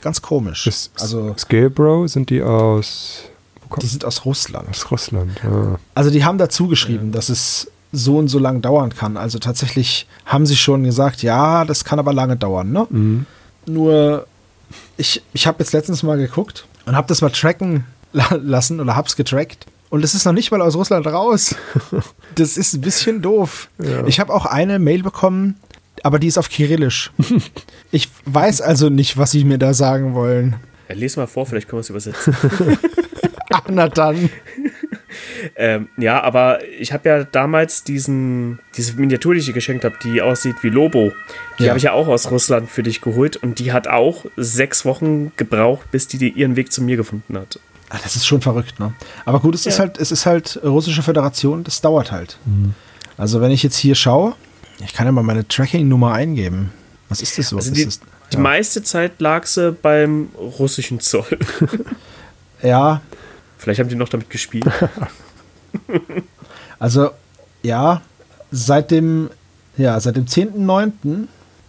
Ganz komisch. Das, also Scalebro sind die aus, wo kommt, die sind aus Russland. aus Russland. Ja. Also die haben dazu geschrieben, dass es so und so lang dauern kann. Also tatsächlich haben sie schon gesagt, ja, das kann aber lange dauern. Ne? Mhm. Nur ich, ich habe jetzt letztens mal geguckt und habe das mal tracken lassen oder hab's getrackt. und es ist noch nicht mal aus Russland raus. Das ist ein bisschen doof. Ja. Ich habe auch eine Mail bekommen, aber die ist auf Kyrillisch. Ich weiß also nicht, was sie mir da sagen wollen. Ja, les mal vor, vielleicht können wir es übersetzen. Ach, na dann. ähm, ja, aber ich habe ja damals diesen, diese Miniatur, die ich dir geschenkt habe, die aussieht wie Lobo. Die Ja. habe ich ja auch aus Russland für dich geholt und die hat auch sechs Wochen gebraucht, bis die ihren Weg zu mir gefunden hat. Ah, Das ist schon verrückt, ne? Aber gut, es ist Ja. halt, es ist halt russische Föderation, das dauert halt. Also wenn ich jetzt hier schaue, ich kann ja mal meine Tracking-Nummer eingeben. Was ist das so? Also Das die, ist, die meiste Zeit lag sie beim russischen Zoll. ja, Vielleicht haben die noch damit gespielt. also ja, seit dem, ja, seit dem 10.9.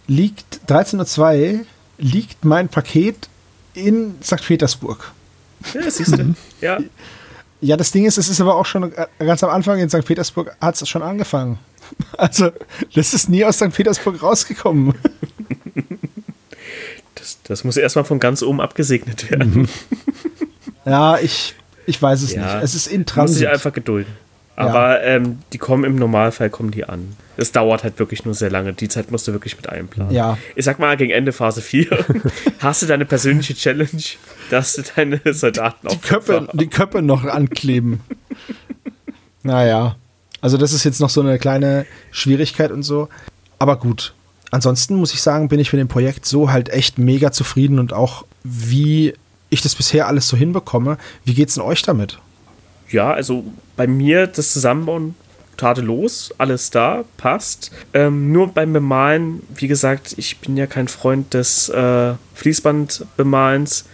liegt 13.02 Uhr liegt mein Paket in St. Petersburg. Ja, siehst du. Ja. Ja, das Ding ist, es ist aber auch schon äh, ganz am Anfang in St. Petersburg hat es schon angefangen. Also, das ist nie aus St. Petersburg rausgekommen. Das, das muss erstmal von ganz oben abgesegnet werden. Ja, ich, ich weiß es Ja. nicht. Es ist in Muss Transit. sich einfach gedulden. Aber ähm, die kommen im Normalfall kommen die an. Es dauert halt wirklich nur sehr lange. Die Zeit musst du wirklich mit einplanen. Ja. Ich sag mal, gegen Ende Phase 4 hast du deine persönliche Challenge, dass du deine Soldaten die Köpfe, die Köpfe noch ankleben. naja. Also, das ist jetzt noch so eine kleine Schwierigkeit und so. Aber gut. Ansonsten muss ich sagen, bin ich mit dem Projekt so halt echt mega zufrieden und auch wie ich das bisher alles so hinbekomme. Wie geht's denn euch damit? Ja, also bei mir das Zusammenbauen tadellos, alles da, passt. Ähm, nur beim Bemalen, wie gesagt, ich bin ja kein Freund des äh, Fließbandbemalens.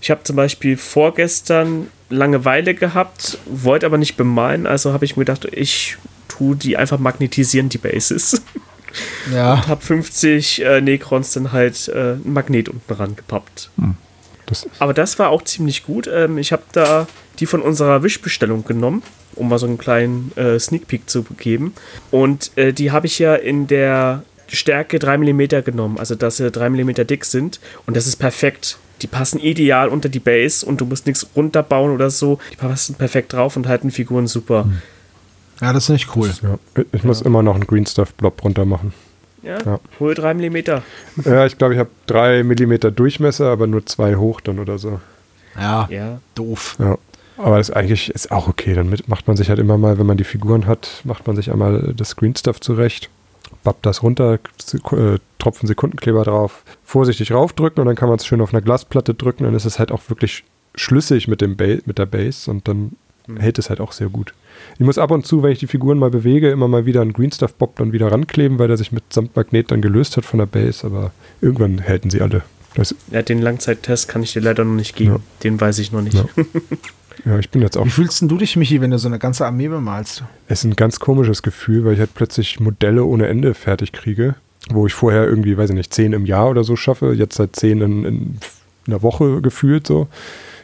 Ich habe zum Beispiel vorgestern Langeweile gehabt, wollte aber nicht bemalen, also habe ich mir gedacht, ich tue die einfach magnetisieren, die Bases. Ja. habe 50 äh, Necrons dann halt äh, ein Magnet unten ran gepappt. Das Aber das war auch ziemlich gut. Ähm, ich habe da die von unserer Wischbestellung genommen, um mal so einen kleinen äh, Sneak Peek zu geben. Und äh, die habe ich ja in der Stärke 3 mm genommen, also dass sie 3 mm dick sind. Und das ist perfekt. Die passen ideal unter die Base und du musst nichts runterbauen oder so. Die passen perfekt drauf und halten Figuren super. Ja, das ist nicht cool. ja. Ich muss immer noch einen Green Stuff Blob runter machen. Ja, Ja. hol 3 mm. Ja, ich glaube, ich habe drei Millimeter Durchmesser, aber nur zwei hoch dann oder so. Ja, Ja. doof. Ja. Aber das eigentlich ist auch okay. Dann macht man sich halt immer mal, wenn man die Figuren hat, macht man sich einmal das Green Stuff zurecht, bappt das runter, äh, Tropfen Sekundenkleber drauf, vorsichtig raufdrücken und dann kann man es schön auf einer Glasplatte drücken. Dann ist es halt auch wirklich schlüssig mit, dem ba mit der Base und dann hält es halt auch sehr gut. Ich muss ab und zu, wenn ich die Figuren mal bewege, immer mal wieder einen Green Stuff Bob dann wieder rankleben, weil der sich mit Samtmagnet dann gelöst hat von der Base, aber irgendwann hälten sie alle. Das, ja, den Langzeittest kann ich dir leider noch nicht geben. Ja. Den weiß ich noch nicht. Ja. ja, ich bin jetzt auch Wie fühlst du dich, Michi, wenn du so eine ganze Armee bemalst? Es ist ein ganz komisches Gefühl, weil ich halt plötzlich Modelle ohne Ende fertig kriege, wo ich vorher irgendwie, weiß ich nicht, zehn im Jahr oder so schaffe, jetzt seit zehn in, in einer Woche gefühlt so.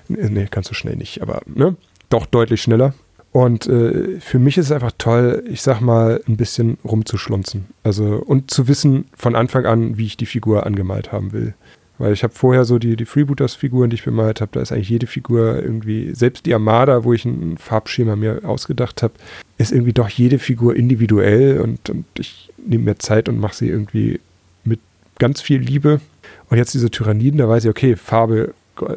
Nee, kannst du schnell nicht, aber ne, doch deutlich schneller. Und äh, für mich ist es einfach toll, ich sag mal, ein bisschen rumzuschlunzen. Also und zu wissen von Anfang an, wie ich die Figur angemalt haben will. Weil ich habe vorher so die, die Freebooters-Figuren, die ich bemalt habe, da ist eigentlich jede Figur irgendwie, selbst die Armada, wo ich ein Farbschema mir ausgedacht habe, ist irgendwie doch jede Figur individuell und, und ich nehme mir Zeit und mache sie irgendwie mit ganz viel Liebe. Und jetzt diese Tyranniden, da weiß ich, okay, Farbe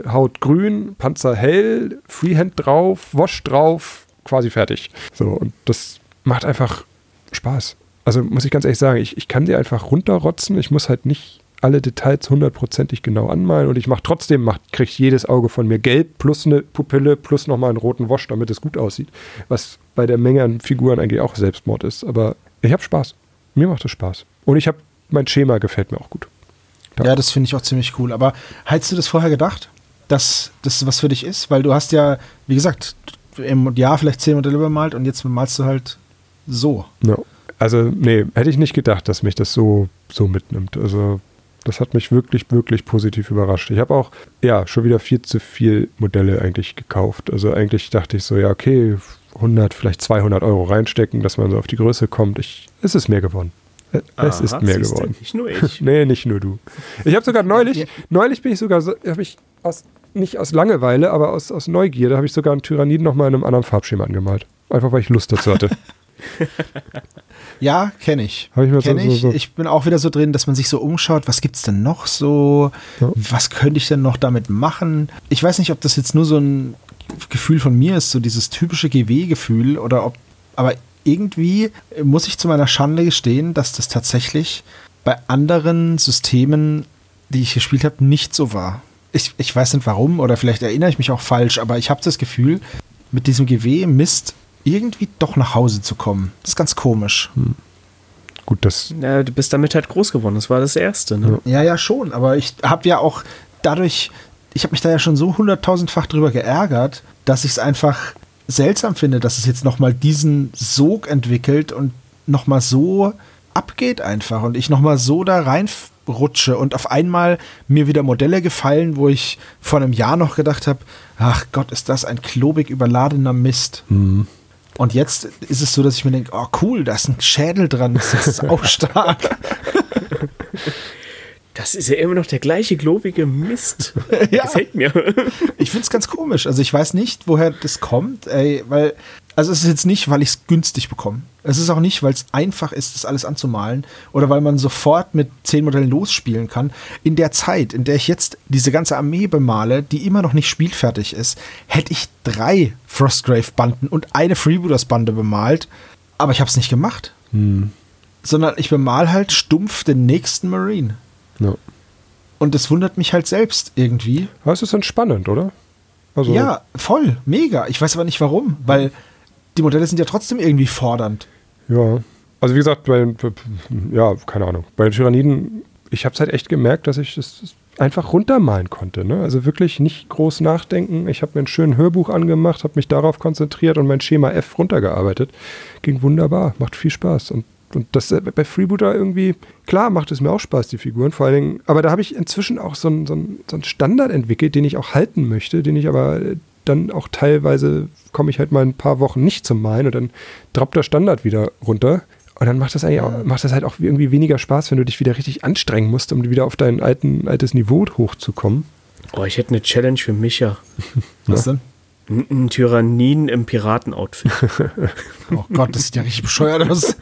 Haut grün, Panzer hell, Freehand drauf, Wash drauf, quasi fertig. So, und das macht einfach Spaß. Also muss ich ganz ehrlich sagen, ich, ich kann sie einfach runterrotzen. Ich muss halt nicht alle Details hundertprozentig genau anmalen und ich mache trotzdem, macht, kriegt jedes Auge von mir gelb plus eine Pupille plus nochmal einen roten Wash, damit es gut aussieht. Was bei der Menge an Figuren eigentlich auch Selbstmord ist. Aber ich habe Spaß. Mir macht es Spaß. Und ich habe, mein Schema gefällt mir auch gut. Ja. Ja, das finde ich auch ziemlich cool. Aber hättest du das vorher gedacht, dass das was für dich ist? Weil du hast ja, wie gesagt, im Jahr vielleicht zehn Modelle bemalt und jetzt bemalst du halt so. Ja. Also, nee, hätte ich nicht gedacht, dass mich das so, so mitnimmt. Also, das hat mich wirklich, wirklich positiv überrascht. Ich habe auch, ja, schon wieder viel zu viel Modelle eigentlich gekauft. Also, eigentlich dachte ich so, ja, okay, 100, vielleicht 200 Euro reinstecken, dass man so auf die Größe kommt. Ich, es ist mehr geworden. Es Aha, ist mehr geworden. Nicht nur ich. Nee, nicht nur du. Ich habe sogar neulich, neulich bin ich sogar so, habe ich aus nicht aus Langeweile, aber aus, aus Neugier. Da habe ich sogar einen Tyranniden nochmal in einem anderen Farbschema angemalt. Einfach weil ich Lust dazu hatte. ja, kenne ich. Hab ich, kenn so, ich. So, so. ich bin auch wieder so drin, dass man sich so umschaut, was gibt es denn noch so? Ja. Was könnte ich denn noch damit machen? Ich weiß nicht, ob das jetzt nur so ein Gefühl von mir ist, so dieses typische GW-Gefühl oder ob, aber irgendwie muss ich zu meiner Schande gestehen, dass das tatsächlich bei anderen Systemen, die ich gespielt habe, nicht so war. Ich, ich weiß nicht warum oder vielleicht erinnere ich mich auch falsch, aber ich habe das Gefühl, mit diesem GW-Mist irgendwie doch nach Hause zu kommen. Das ist ganz komisch. Hm. Gut, das. Ja, du bist damit halt groß geworden. Das war das Erste. Ne? Ja, ja, schon. Aber ich habe ja auch dadurch, ich habe mich da ja schon so hunderttausendfach drüber geärgert, dass ich es einfach seltsam finde, dass es jetzt nochmal diesen Sog entwickelt und nochmal so abgeht einfach und ich nochmal so da reinrutsche und auf einmal mir wieder Modelle gefallen, wo ich vor einem Jahr noch gedacht habe, ach Gott, ist das ein klobig überladener Mist. Mhm. Und jetzt ist es so, dass ich mir denke, oh cool, da ist ein Schädel dran, das ist auch stark. Das ist ja immer noch der gleiche globige Mist. ja. Gefällt mir. ich finde es ganz komisch. Also ich weiß nicht, woher das kommt, ey, weil, also es ist jetzt nicht, weil ich es günstig bekomme. Es ist auch nicht, weil es einfach ist, das alles anzumalen oder weil man sofort mit zehn Modellen losspielen kann. In der Zeit, in der ich jetzt diese ganze Armee bemale, die immer noch nicht spielfertig ist, hätte ich drei Frostgrave-Banden und eine Freebooters-Bande bemalt, aber ich habe es nicht gemacht. Hm. Sondern ich bemal halt stumpf den nächsten Marine. Ja. Und das wundert mich halt selbst irgendwie. Es ist entspannend, oder? Also ja, voll, mega. Ich weiß aber nicht warum, weil die Modelle sind ja trotzdem irgendwie fordernd. Ja. Also wie gesagt, bei, ja, keine Ahnung. Bei den Tyranniden, ich habe es halt echt gemerkt, dass ich das einfach runtermalen konnte. Ne? Also wirklich nicht groß nachdenken. Ich habe mir ein schönes Hörbuch angemacht, habe mich darauf konzentriert und mein Schema F runtergearbeitet. Ging wunderbar, macht viel Spaß. Und und das äh, bei Freebooter irgendwie, klar macht es mir auch Spaß, die Figuren, vor allen Dingen, aber da habe ich inzwischen auch so einen, so, so einen Standard entwickelt, den ich auch halten möchte, den ich aber äh, dann auch teilweise komme ich halt mal ein paar Wochen nicht zum Malen und dann droppt der Standard wieder runter. Und dann macht das eigentlich auch, macht das halt auch irgendwie weniger Spaß, wenn du dich wieder richtig anstrengen musst, um wieder auf dein alten, altes Niveau hochzukommen. Oh, ich hätte eine Challenge für Micha. Was denn? Ein Tyrannin im Piratenoutfit. oh Gott, das sieht ja richtig bescheuert aus.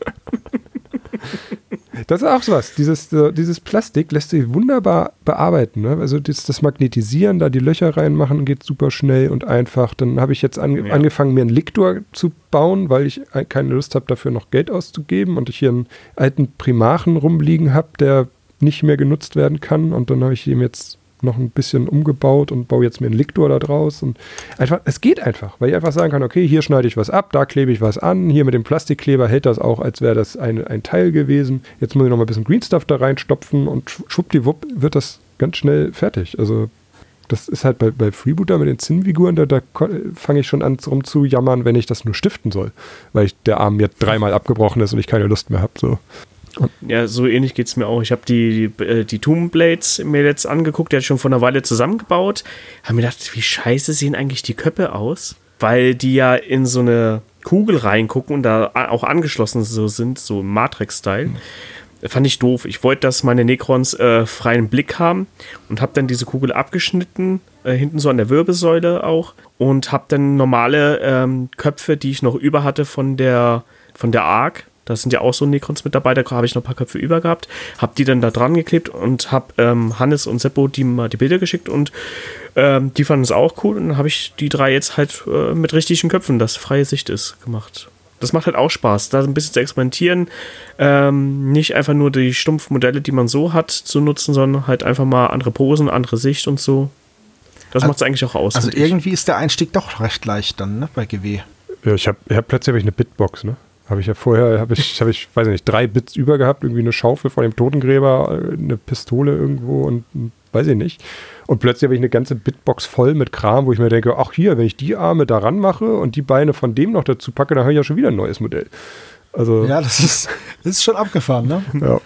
Das ist auch sowas. Dieses, äh, dieses Plastik lässt sich wunderbar bearbeiten. Ne? Also das, das, Magnetisieren, da die Löcher reinmachen, geht super schnell und einfach. Dann habe ich jetzt an, ja. angefangen, mir einen Liktor zu bauen, weil ich keine Lust habe, dafür noch Geld auszugeben und ich hier einen alten Primachen rumliegen habe, der nicht mehr genutzt werden kann. Und dann habe ich ihm jetzt noch ein bisschen umgebaut und baue jetzt mir einen Liktor da draus. Und einfach, es geht einfach, weil ich einfach sagen kann, okay, hier schneide ich was ab, da klebe ich was an, hier mit dem Plastikkleber hält das auch, als wäre das ein, ein Teil gewesen. Jetzt muss ich noch mal ein bisschen Green Stuff da reinstopfen und schwuppdiwupp wird das ganz schnell fertig. Also das ist halt bei, bei Freebooter mit den Zinnfiguren, da, da fange ich schon an rum zu jammern, wenn ich das nur stiften soll, weil ich, der Arm mir dreimal abgebrochen ist und ich keine Lust mehr habe. So. Ja, so ähnlich geht es mir auch. Ich habe die, die, äh, die Tomb Blades mir jetzt angeguckt, die ich schon vor einer Weile zusammengebaut. Habe mir gedacht, wie scheiße sehen eigentlich die Köpfe aus? Weil die ja in so eine Kugel reingucken und da auch angeschlossen so sind, so Matrix-Style. Mhm. Fand ich doof. Ich wollte, dass meine Necrons äh, freien Blick haben und habe dann diese Kugel abgeschnitten, äh, hinten so an der Wirbelsäule auch und habe dann normale ähm, Köpfe, die ich noch über hatte von der von der Ark, da sind ja auch so Necrons mit dabei, da habe ich noch ein paar Köpfe über gehabt. Habe die dann da dran geklebt und habe ähm, Hannes und Seppo die mal die Bilder geschickt und ähm, die fanden es auch cool. Und dann habe ich die drei jetzt halt äh, mit richtigen Köpfen, das freie Sicht ist, gemacht. Das macht halt auch Spaß, da ein bisschen zu experimentieren. Ähm, nicht einfach nur die stumpfen Modelle, die man so hat, zu nutzen, sondern halt einfach mal andere Posen, andere Sicht und so. Das also, macht es eigentlich auch aus. Also irgendwie ist der Einstieg doch recht leicht dann, ne, bei GW. Ja, ich habe hab plötzlich hab ich eine Bitbox, ne? Habe ich ja vorher, habe ich, habe ich, weiß nicht, drei Bits über gehabt, irgendwie eine Schaufel vor dem Totengräber, eine Pistole irgendwo und weiß ich nicht. Und plötzlich habe ich eine ganze Bitbox voll mit Kram, wo ich mir denke, ach hier, wenn ich die Arme daran mache und die Beine von dem noch dazu packe, dann habe ich ja schon wieder ein neues Modell. Also ja, das ist, das ist schon abgefahren, ne? Ja.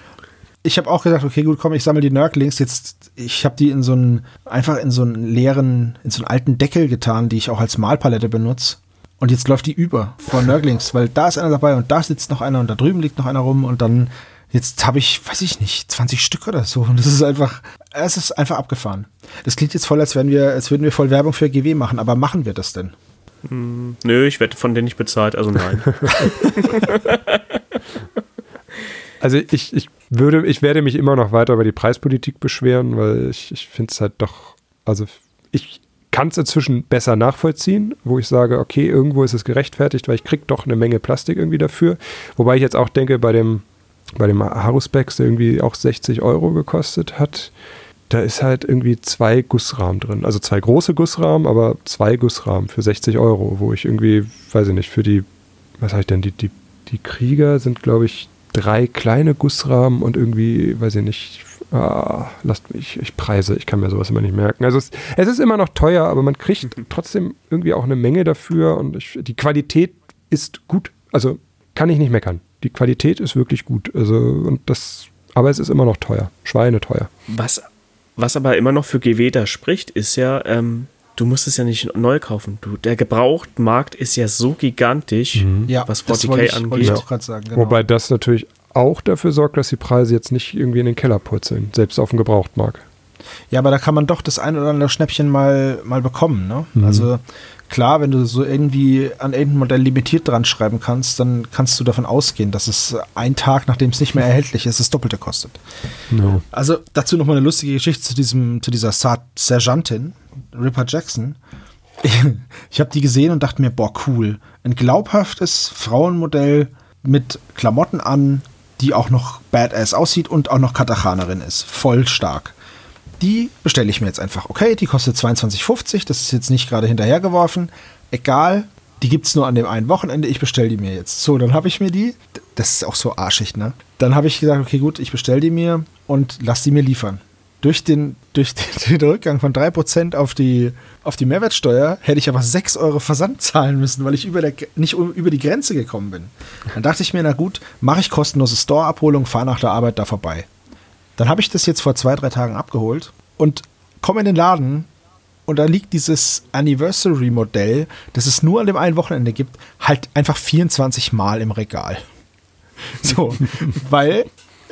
Ich habe auch gesagt, okay, gut, komm, ich sammle die Nurglings. Jetzt, ich habe die in so einen, einfach in so einen leeren, in so einen alten Deckel getan, die ich auch als Malpalette benutze. Und jetzt läuft die über vor Nörglings, weil da ist einer dabei und da sitzt noch einer und da drüben liegt noch einer rum und dann, Jetzt habe ich, weiß ich nicht, 20 Stück oder so. Und das ist einfach, es ist einfach abgefahren. Das klingt jetzt voll, als, wären wir, als würden wir voll Werbung für GW machen, aber machen wir das denn? Hm, nö, ich werde von denen nicht bezahlt, also nein. also ich, ich würde, ich werde mich immer noch weiter über die Preispolitik beschweren, weil ich, ich finde es halt doch, also ich kann es inzwischen besser nachvollziehen, wo ich sage, okay, irgendwo ist es gerechtfertigt, weil ich kriege doch eine Menge Plastik irgendwie dafür. Wobei ich jetzt auch denke, bei dem, bei dem Haruspex, der irgendwie auch 60 Euro gekostet hat, da ist halt irgendwie zwei Gussrahmen drin. Also zwei große Gussrahmen, aber zwei Gussrahmen für 60 Euro, wo ich irgendwie, weiß ich nicht, für die, was habe ich denn, die, die, die Krieger sind, glaube ich, drei kleine Gussrahmen und irgendwie, weiß ich nicht, ah, lasst mich, ich preise, ich kann mir sowas immer nicht merken. Also es, es ist immer noch teuer, aber man kriegt trotzdem irgendwie auch eine Menge dafür und ich, die Qualität ist gut. Also kann ich nicht meckern. Die Qualität ist wirklich gut. Also und das, aber es ist immer noch teuer, schweineteuer. Was, was aber immer noch für GW da spricht, ist ja, ähm, du musst es ja nicht neu kaufen. Du, der Gebrauchtmarkt ist ja so gigantisch, mhm. ja, was 40k ich, angeht. Ja. Sagen, genau. Wobei das natürlich auch dafür sorgt, dass die Preise jetzt nicht irgendwie in den Keller purzeln, selbst auf dem Gebrauchtmarkt. Ja, aber da kann man doch das ein oder andere Schnäppchen mal, mal bekommen. Ne? Mhm. Also klar, wenn du so irgendwie an irgendein Modell limitiert dran schreiben kannst, dann kannst du davon ausgehen, dass es einen Tag, nachdem es nicht mehr erhältlich ist, das Doppelte kostet. No. Also dazu noch mal eine lustige Geschichte zu diesem, zu dieser Sergeantin, Ripper Jackson. Ich habe die gesehen und dachte mir, boah, cool. Ein glaubhaftes Frauenmodell mit Klamotten an, die auch noch badass aussieht und auch noch Katachanerin ist. Voll stark. Die bestelle ich mir jetzt einfach. Okay, die kostet 22,50. Das ist jetzt nicht gerade hinterhergeworfen. Egal, die gibt es nur an dem einen Wochenende. Ich bestelle die mir jetzt. So, dann habe ich mir die. Das ist auch so arschig, ne? Dann habe ich gesagt, okay, gut, ich bestelle die mir und lass die mir liefern durch den, durch den, den Rückgang von 3% auf die, auf die Mehrwertsteuer hätte ich aber 6 Euro Versand zahlen müssen, weil ich über der, nicht über die Grenze gekommen bin. Dann dachte ich mir, na gut, mache ich kostenlose Store-Abholung, fahre nach der Arbeit da vorbei. Dann habe ich das jetzt vor zwei, drei Tagen abgeholt und komme in den Laden und da liegt dieses Anniversary-Modell, das es nur an dem einen Wochenende gibt, halt einfach 24 Mal im Regal. So, weil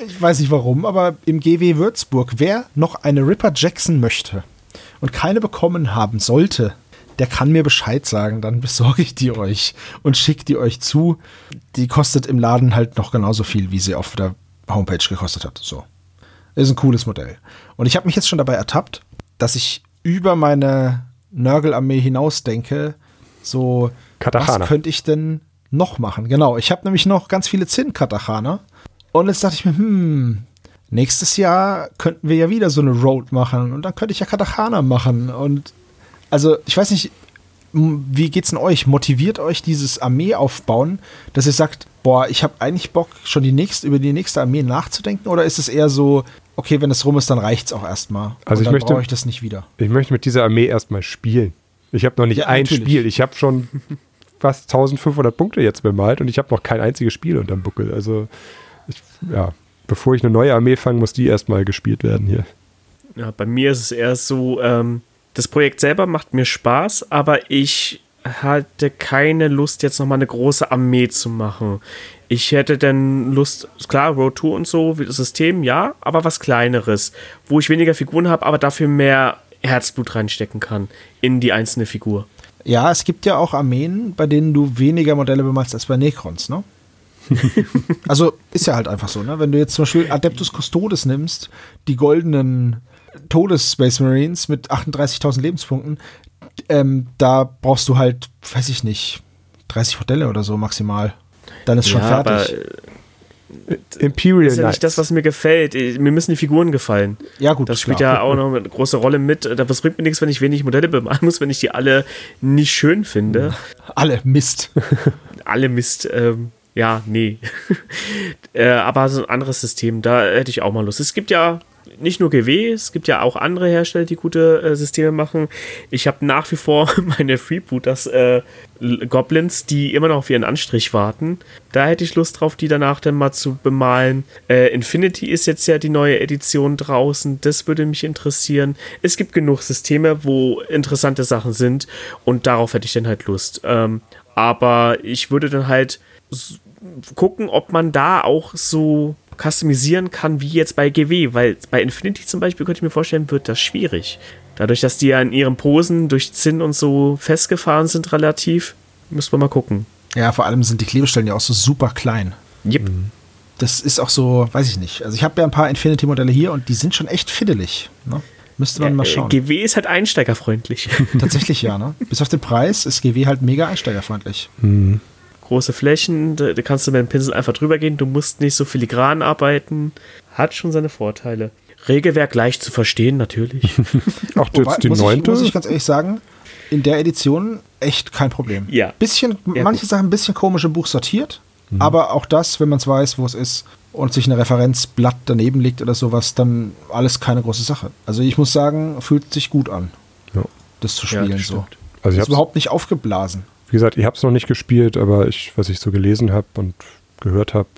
ich weiß nicht warum, aber im GW Würzburg, wer noch eine Ripper Jackson möchte und keine bekommen haben sollte, der kann mir Bescheid sagen, dann besorge ich die euch und schicke die euch zu. Die kostet im Laden halt noch genauso viel, wie sie auf der Homepage gekostet hat. So. Ist ein cooles Modell. Und ich habe mich jetzt schon dabei ertappt, dass ich über meine Nörgelarmee hinaus denke, so, Katachana. was könnte ich denn noch machen? Genau, ich habe nämlich noch ganz viele Zinn-Katachaner und jetzt dachte ich mir, hm, nächstes Jahr könnten wir ja wieder so eine Road machen und dann könnte ich ja Katachana machen. Und also, ich weiß nicht, wie geht's denn euch? Motiviert euch dieses Armee aufbauen, dass ihr sagt, boah, ich habe eigentlich Bock, schon die nächste, über die nächste Armee nachzudenken? Oder ist es eher so, okay, wenn es rum ist, dann reicht's auch erstmal. Also ich möchte, ich das nicht wieder. Ich möchte mit dieser Armee erstmal spielen. Ich habe noch nicht ja, ein natürlich. Spiel. Ich habe schon fast 1500 Punkte jetzt bemalt und ich habe noch kein einziges Spiel unterm Buckel. Also ich, ja, bevor ich eine neue Armee fange, muss die erstmal gespielt werden hier. Ja, bei mir ist es eher so, ähm, das Projekt selber macht mir Spaß, aber ich hatte keine Lust, jetzt nochmal eine große Armee zu machen. Ich hätte dann Lust, klar, Road 2 und so, das System, ja, aber was Kleineres, wo ich weniger Figuren habe, aber dafür mehr Herzblut reinstecken kann in die einzelne Figur. Ja, es gibt ja auch Armeen, bei denen du weniger Modelle bemalst als bei Necrons, ne? also ist ja halt einfach so, ne? Wenn du jetzt zum Beispiel Adeptus Custodes nimmst, die goldenen Todes-Space Marines mit 38.000 Lebenspunkten, ähm, da brauchst du halt, weiß ich nicht, 30 Modelle oder so maximal. Dann ist ja, schon fertig. Aber, äh, Imperial Das ist ja nicht das, was mir gefällt. Mir müssen die Figuren gefallen. Ja, gut. Das spielt klar. ja auch noch eine große Rolle mit. Das bringt mir nichts, wenn ich wenig Modelle bemalen muss, wenn ich die alle nicht schön finde. Alle Mist. alle Mist. Ähm, ja, nee. äh, aber so ein anderes System, da hätte ich auch mal Lust. Es gibt ja nicht nur GW, es gibt ja auch andere Hersteller, die gute äh, Systeme machen. Ich habe nach wie vor meine Freebooters äh, Goblins, die immer noch auf ihren Anstrich warten. Da hätte ich Lust drauf, die danach dann mal zu bemalen. Äh, Infinity ist jetzt ja die neue Edition draußen. Das würde mich interessieren. Es gibt genug Systeme, wo interessante Sachen sind und darauf hätte ich dann halt Lust. Ähm, aber ich würde dann halt gucken, ob man da auch so customisieren kann wie jetzt bei GW, weil bei Infinity zum Beispiel könnte ich mir vorstellen, wird das schwierig. Dadurch, dass die ja in ihren Posen durch Zinn und so festgefahren sind relativ, müssen wir mal gucken. Ja, vor allem sind die Klebestellen ja auch so super klein. Yep. Das ist auch so, weiß ich nicht. Also ich habe ja ein paar Infinity-Modelle hier und die sind schon echt fiddelig. Ne? Müsste man mal Äh, schauen. GW ist halt einsteigerfreundlich. Tatsächlich ja, ne? Bis auf den Preis ist GW halt mega einsteigerfreundlich. Große Flächen, da, da kannst du mit dem Pinsel einfach drüber gehen, du musst nicht so filigran arbeiten. Hat schon seine Vorteile. Regelwerk leicht zu verstehen, natürlich. Auch Wobei, jetzt die muss, ich, neunte. muss ich ganz ehrlich sagen, in der Edition echt kein Problem. Ja. Bisschen, Ja, manche gut. Sachen ein bisschen komisch im Buch sortiert, Mhm. aber auch das, wenn man es weiß, wo es ist und sich ein Referenzblatt daneben liegt oder sowas, dann alles keine große Sache. Also ich muss sagen, fühlt sich gut an, Ja. das zu Ja, spielen das so. Also ich ist überhaupt nicht aufgeblasen. Wie gesagt, ich habe es noch nicht gespielt, aber ich, was ich so gelesen habe und gehört habe,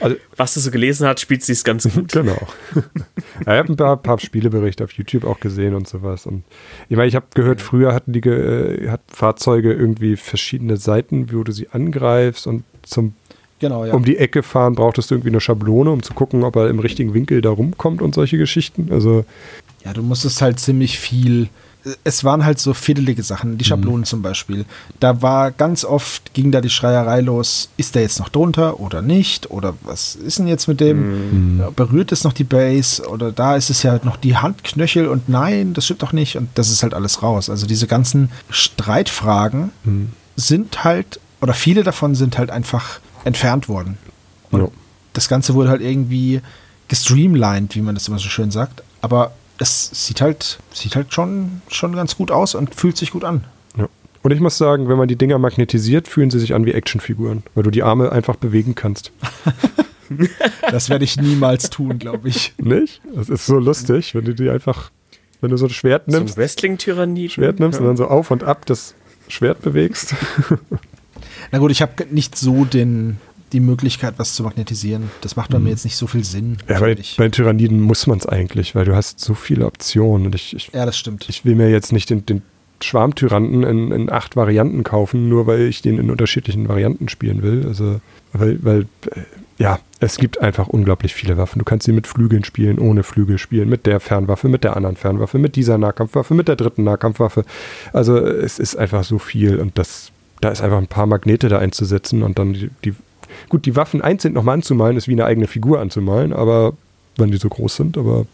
also Was du so gelesen hast, spielt sie es ganz gut. Genau. ich habe ein paar, paar Spieleberichte auf YouTube auch gesehen und sowas. Und ich meine, ich habe gehört, früher hatten die äh, hat Fahrzeuge irgendwie verschiedene Seiten, wo du sie angreifst und zum Genau, ja. um die Ecke fahren brauchtest du irgendwie eine Schablone, um zu gucken, ob er im richtigen Winkel da rumkommt und solche Geschichten. Also Ja, du musstest halt ziemlich viel. Es waren halt so fiddelige Sachen, die Schablonen zum Beispiel. Da war ganz oft, ging da die Schreierei los, ist der jetzt noch drunter oder nicht? Oder was ist denn jetzt mit dem? Ja, Berührt es noch die Base? Oder da ist es ja noch die Handknöchel und nein, das stimmt doch nicht. Und das ist halt alles raus. Also diese ganzen Streitfragen sind halt, oder viele davon sind halt einfach entfernt worden. Und Ja. das Ganze wurde halt irgendwie gestreamlined, wie man das immer so schön sagt. Aber es sieht halt, sieht halt schon, schon ganz gut aus und fühlt sich gut an. Ja. Und ich muss sagen, wenn man die Dinger magnetisiert, fühlen sie sich an wie Actionfiguren, weil du die Arme einfach bewegen kannst. Das werde ich niemals tun, glaube ich. Nicht? Das ist so lustig, wenn du die einfach, wenn du so ein Schwert So nimmst, Wrestling-Tyranniden. Schwert nimmst und dann so auf und ab das Schwert bewegst. Na gut, ich habe nicht so den, die Möglichkeit, was zu magnetisieren. Das macht bei mir jetzt nicht so viel Sinn. Ja, bei, bei den Tyranniden muss man es eigentlich, weil du hast so viele Optionen. Und ich, ich, ja, das stimmt. ich will mir jetzt nicht den, den Schwarmtyranten in, in acht Varianten kaufen, nur weil ich den in unterschiedlichen Varianten spielen will. Also, weil, weil, äh, ja, es gibt einfach unglaublich viele Waffen. Du kannst sie mit Flügeln spielen, ohne Flügel spielen, mit der Fernwaffe, mit der anderen Fernwaffe, mit dieser Nahkampfwaffe, mit der dritten Nahkampfwaffe. Also es ist einfach so viel und das, da ist einfach ein paar Magnete da einzusetzen und dann die, die gut, die Waffen einzeln nochmal anzumalen, ist wie eine eigene Figur anzumalen, aber wenn die so groß sind, aber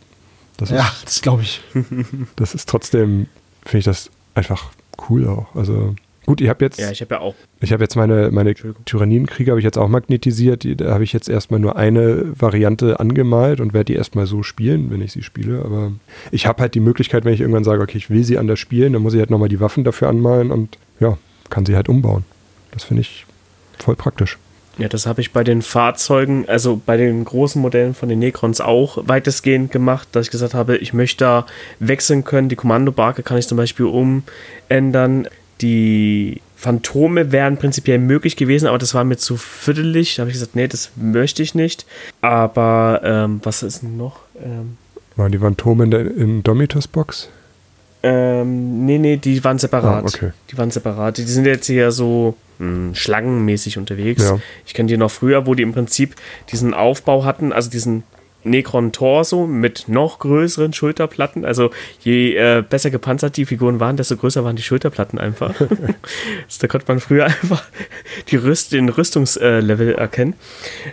das ist, Ja, das glaube ich. das ist trotzdem, finde ich das einfach cool auch. Also gut, ich habe jetzt, Ja, ich habe ja auch. ich habe jetzt meine, meine. Tyrannienkriege habe ich jetzt auch magnetisiert. Die, da habe ich jetzt erstmal nur eine Variante angemalt und werde die erstmal so spielen, wenn ich sie spiele. Aber ich habe halt die Möglichkeit, wenn ich irgendwann sage, okay, ich will sie anders spielen, dann muss ich halt nochmal die Waffen dafür anmalen und ja, kann sie halt umbauen. Das finde ich voll praktisch. Ja, das habe ich bei den Fahrzeugen, also bei den großen Modellen von den Necrons auch weitestgehend gemacht, dass ich gesagt habe, ich möchte da wechseln können. Die Kommandobarke kann ich zum Beispiel umändern. Die Phantome wären prinzipiell möglich gewesen, aber das war mir zu viertelig. Da habe ich gesagt, nee, das möchte ich nicht. Aber ähm, was ist denn noch? Ähm, Waren die Phantome in der in Domitos Box? ähm, nee, nee, die waren separat. Ah, okay. Die waren separat. Die sind jetzt hier so mh, schlangenmäßig unterwegs. Ja. Ich kenne die noch früher, wo die im Prinzip diesen Aufbau hatten, also diesen Necron-Torso mit noch größeren Schulterplatten. Also je äh, besser gepanzert die Figuren waren, desto größer waren die Schulterplatten einfach. also, da konnte man früher einfach die Rüst, den Rüstungslevel erkennen.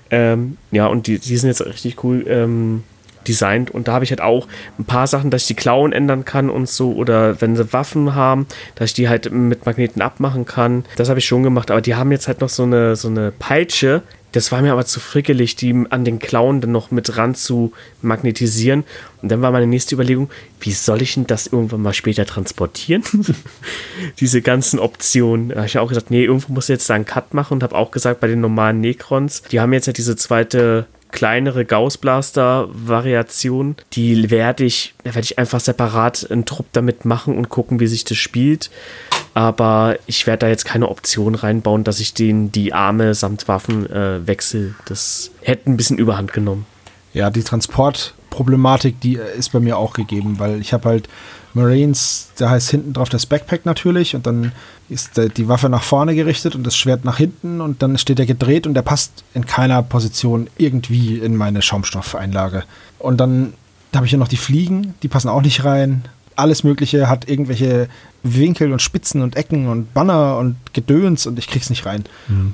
Ähm, ja, und die, die sind jetzt richtig cool ähm, designt. Und da habe ich halt auch ein paar Sachen, dass ich die Klauen ändern kann und so. Oder wenn sie Waffen haben, dass ich die halt mit Magneten abmachen kann. Das habe ich schon gemacht. Aber die haben jetzt halt noch so eine, so eine Peitsche. Das war mir aber zu frickelig, die an den Klauen dann noch mit ran zu magnetisieren. Und dann war meine nächste Überlegung, wie soll ich denn das irgendwann mal später transportieren? Diese ganzen Optionen. Da habe ich auch gesagt, nee, irgendwo muss ich jetzt da einen Cut machen und habe auch gesagt, bei den normalen Necrons, die haben jetzt ja diese zweite kleinere Gauss-Blaster-Variation, die werde ich, werde ich einfach separat einen Trupp damit machen und gucken, wie sich das spielt. Aber ich werde da jetzt keine Option reinbauen, dass ich den die Arme samt Waffen äh, wechsle. Das hätte ein bisschen Überhand genommen. Ja, die Problematik, die ist bei mir auch gegeben, weil ich habe halt Marines, da heißt hinten drauf das Backpack natürlich und dann ist die Waffe nach vorne gerichtet und das Schwert nach hinten und dann steht er gedreht und der passt in keiner Position irgendwie in meine Schaumstoffeinlage. Und dann habe ich hier noch die Fliegen, die passen auch nicht rein. Alles Mögliche hat irgendwelche Winkel und Spitzen und Ecken und Banner und Gedöns und ich krieg's nicht rein. Mhm.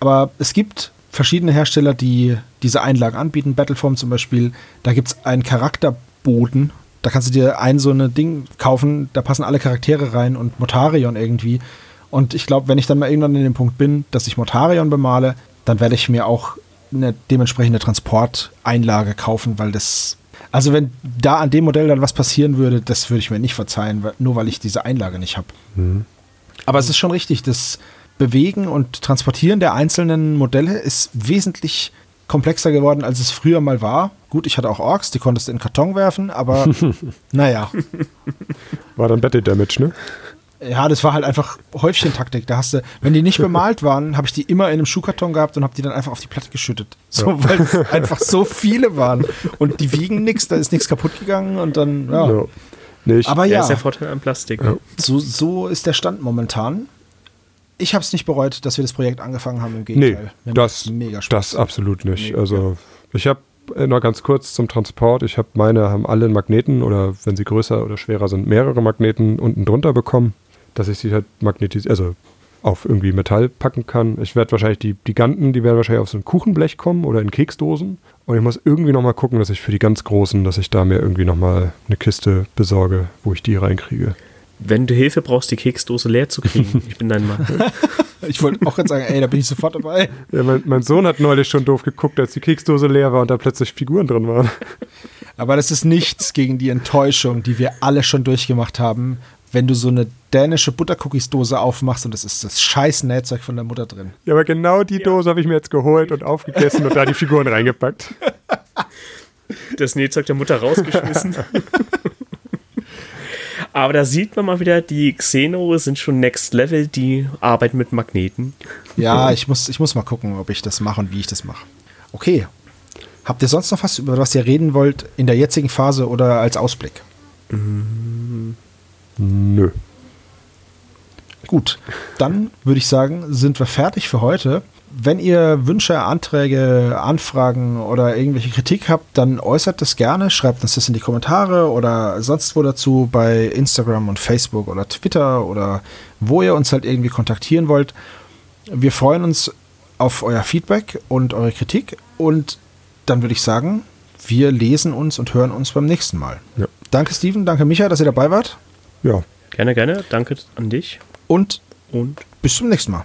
Aber es gibt verschiedene Hersteller, die diese Einlagen anbieten. Battleform zum Beispiel, da gibt es einen Charakterboden. Da kannst du dir ein so ein Ding kaufen, da passen alle Charaktere rein und Motarion irgendwie. Und ich glaube, wenn ich dann mal irgendwann in dem Punkt bin, dass ich Motarion bemale, dann werde ich mir auch eine dementsprechende Transporteinlage kaufen, weil das. Also wenn da an dem Modell dann was passieren würde, das würde ich mir nicht verzeihen, nur weil ich diese Einlage nicht habe. Mhm. Aber es ist schon richtig, das Bewegen und Transportieren der einzelnen Modelle ist wesentlich komplexer geworden, als es früher mal war. Gut, ich hatte auch Orks, die konntest du in Karton werfen, aber naja. War dann Battle Damage, ne? Ja, das war halt einfach Häufchentaktik. Da hast du, wenn die nicht bemalt waren, habe ich die immer in einem Schuhkarton gehabt und habe die dann einfach auf die Platte geschüttet. So, ja. weil es einfach so viele waren. Und die wiegen nichts, da ist nichts kaputt gegangen und dann, ja. ja. Nee, Aber ja. Ist der Vorteil an Plastik. Ne? So, so ist der Stand momentan ich habe es nicht bereut, dass wir das Projekt angefangen haben. Im Gegenteil. Nee, das, mega Spaß das absolut nicht. Mega. Also ich habe äh, noch ganz kurz zum Transport. Ich habe meine haben alle Magneten oder wenn sie größer oder schwerer sind, mehrere Magneten unten drunter bekommen, dass ich sie halt magnetisieren, also auf irgendwie Metall packen kann. Ich werde wahrscheinlich die, die Ganten, die werden wahrscheinlich auf so ein Kuchenblech kommen oder in Keksdosen. Und ich muss irgendwie nochmal gucken, dass ich für die ganz Großen, dass ich da mir irgendwie nochmal eine Kiste besorge, wo ich die reinkriege wenn du Hilfe brauchst, die Keksdose leer zu kriegen, ich bin dein Mann. ich wollte auch gerade sagen, ey, da bin ich sofort dabei. Ja, mein, mein, Sohn hat neulich schon doof geguckt, als die Keksdose leer war und da plötzlich Figuren drin waren. Aber das ist nichts gegen die Enttäuschung, die wir alle schon durchgemacht haben, wenn du so eine dänische Buttercookies-Dose aufmachst und es ist das scheiß Nähzeug von der Mutter drin. Ja, aber genau die Dose habe ich mir jetzt geholt und aufgegessen und da die Figuren reingepackt. Das Nähzeug der Mutter rausgeschmissen. Aber da sieht man mal wieder, die Xeno sind schon Next Level, die arbeiten mit Magneten. Ja, ich muss, ich muss mal gucken, ob ich das mache und wie ich das mache. Okay. Habt ihr sonst noch was, über was ihr reden wollt in der jetzigen Phase oder als Ausblick? Mm, nö. Gut, dann würde ich sagen, sind wir fertig für heute. Wenn ihr Wünsche, Anträge, Anfragen oder irgendwelche Kritik habt, dann äußert das gerne, schreibt uns das in die Kommentare oder sonst wo dazu bei Instagram und Facebook oder Twitter oder wo ihr uns halt irgendwie kontaktieren wollt. Wir freuen uns auf euer Feedback und eure Kritik und dann würde ich sagen, wir lesen uns und hören uns beim nächsten Mal. Ja. Danke Steven, danke Micha, dass ihr dabei wart. Ja. Gerne, gerne. Danke an dich. Und, und bis zum nächsten Mal.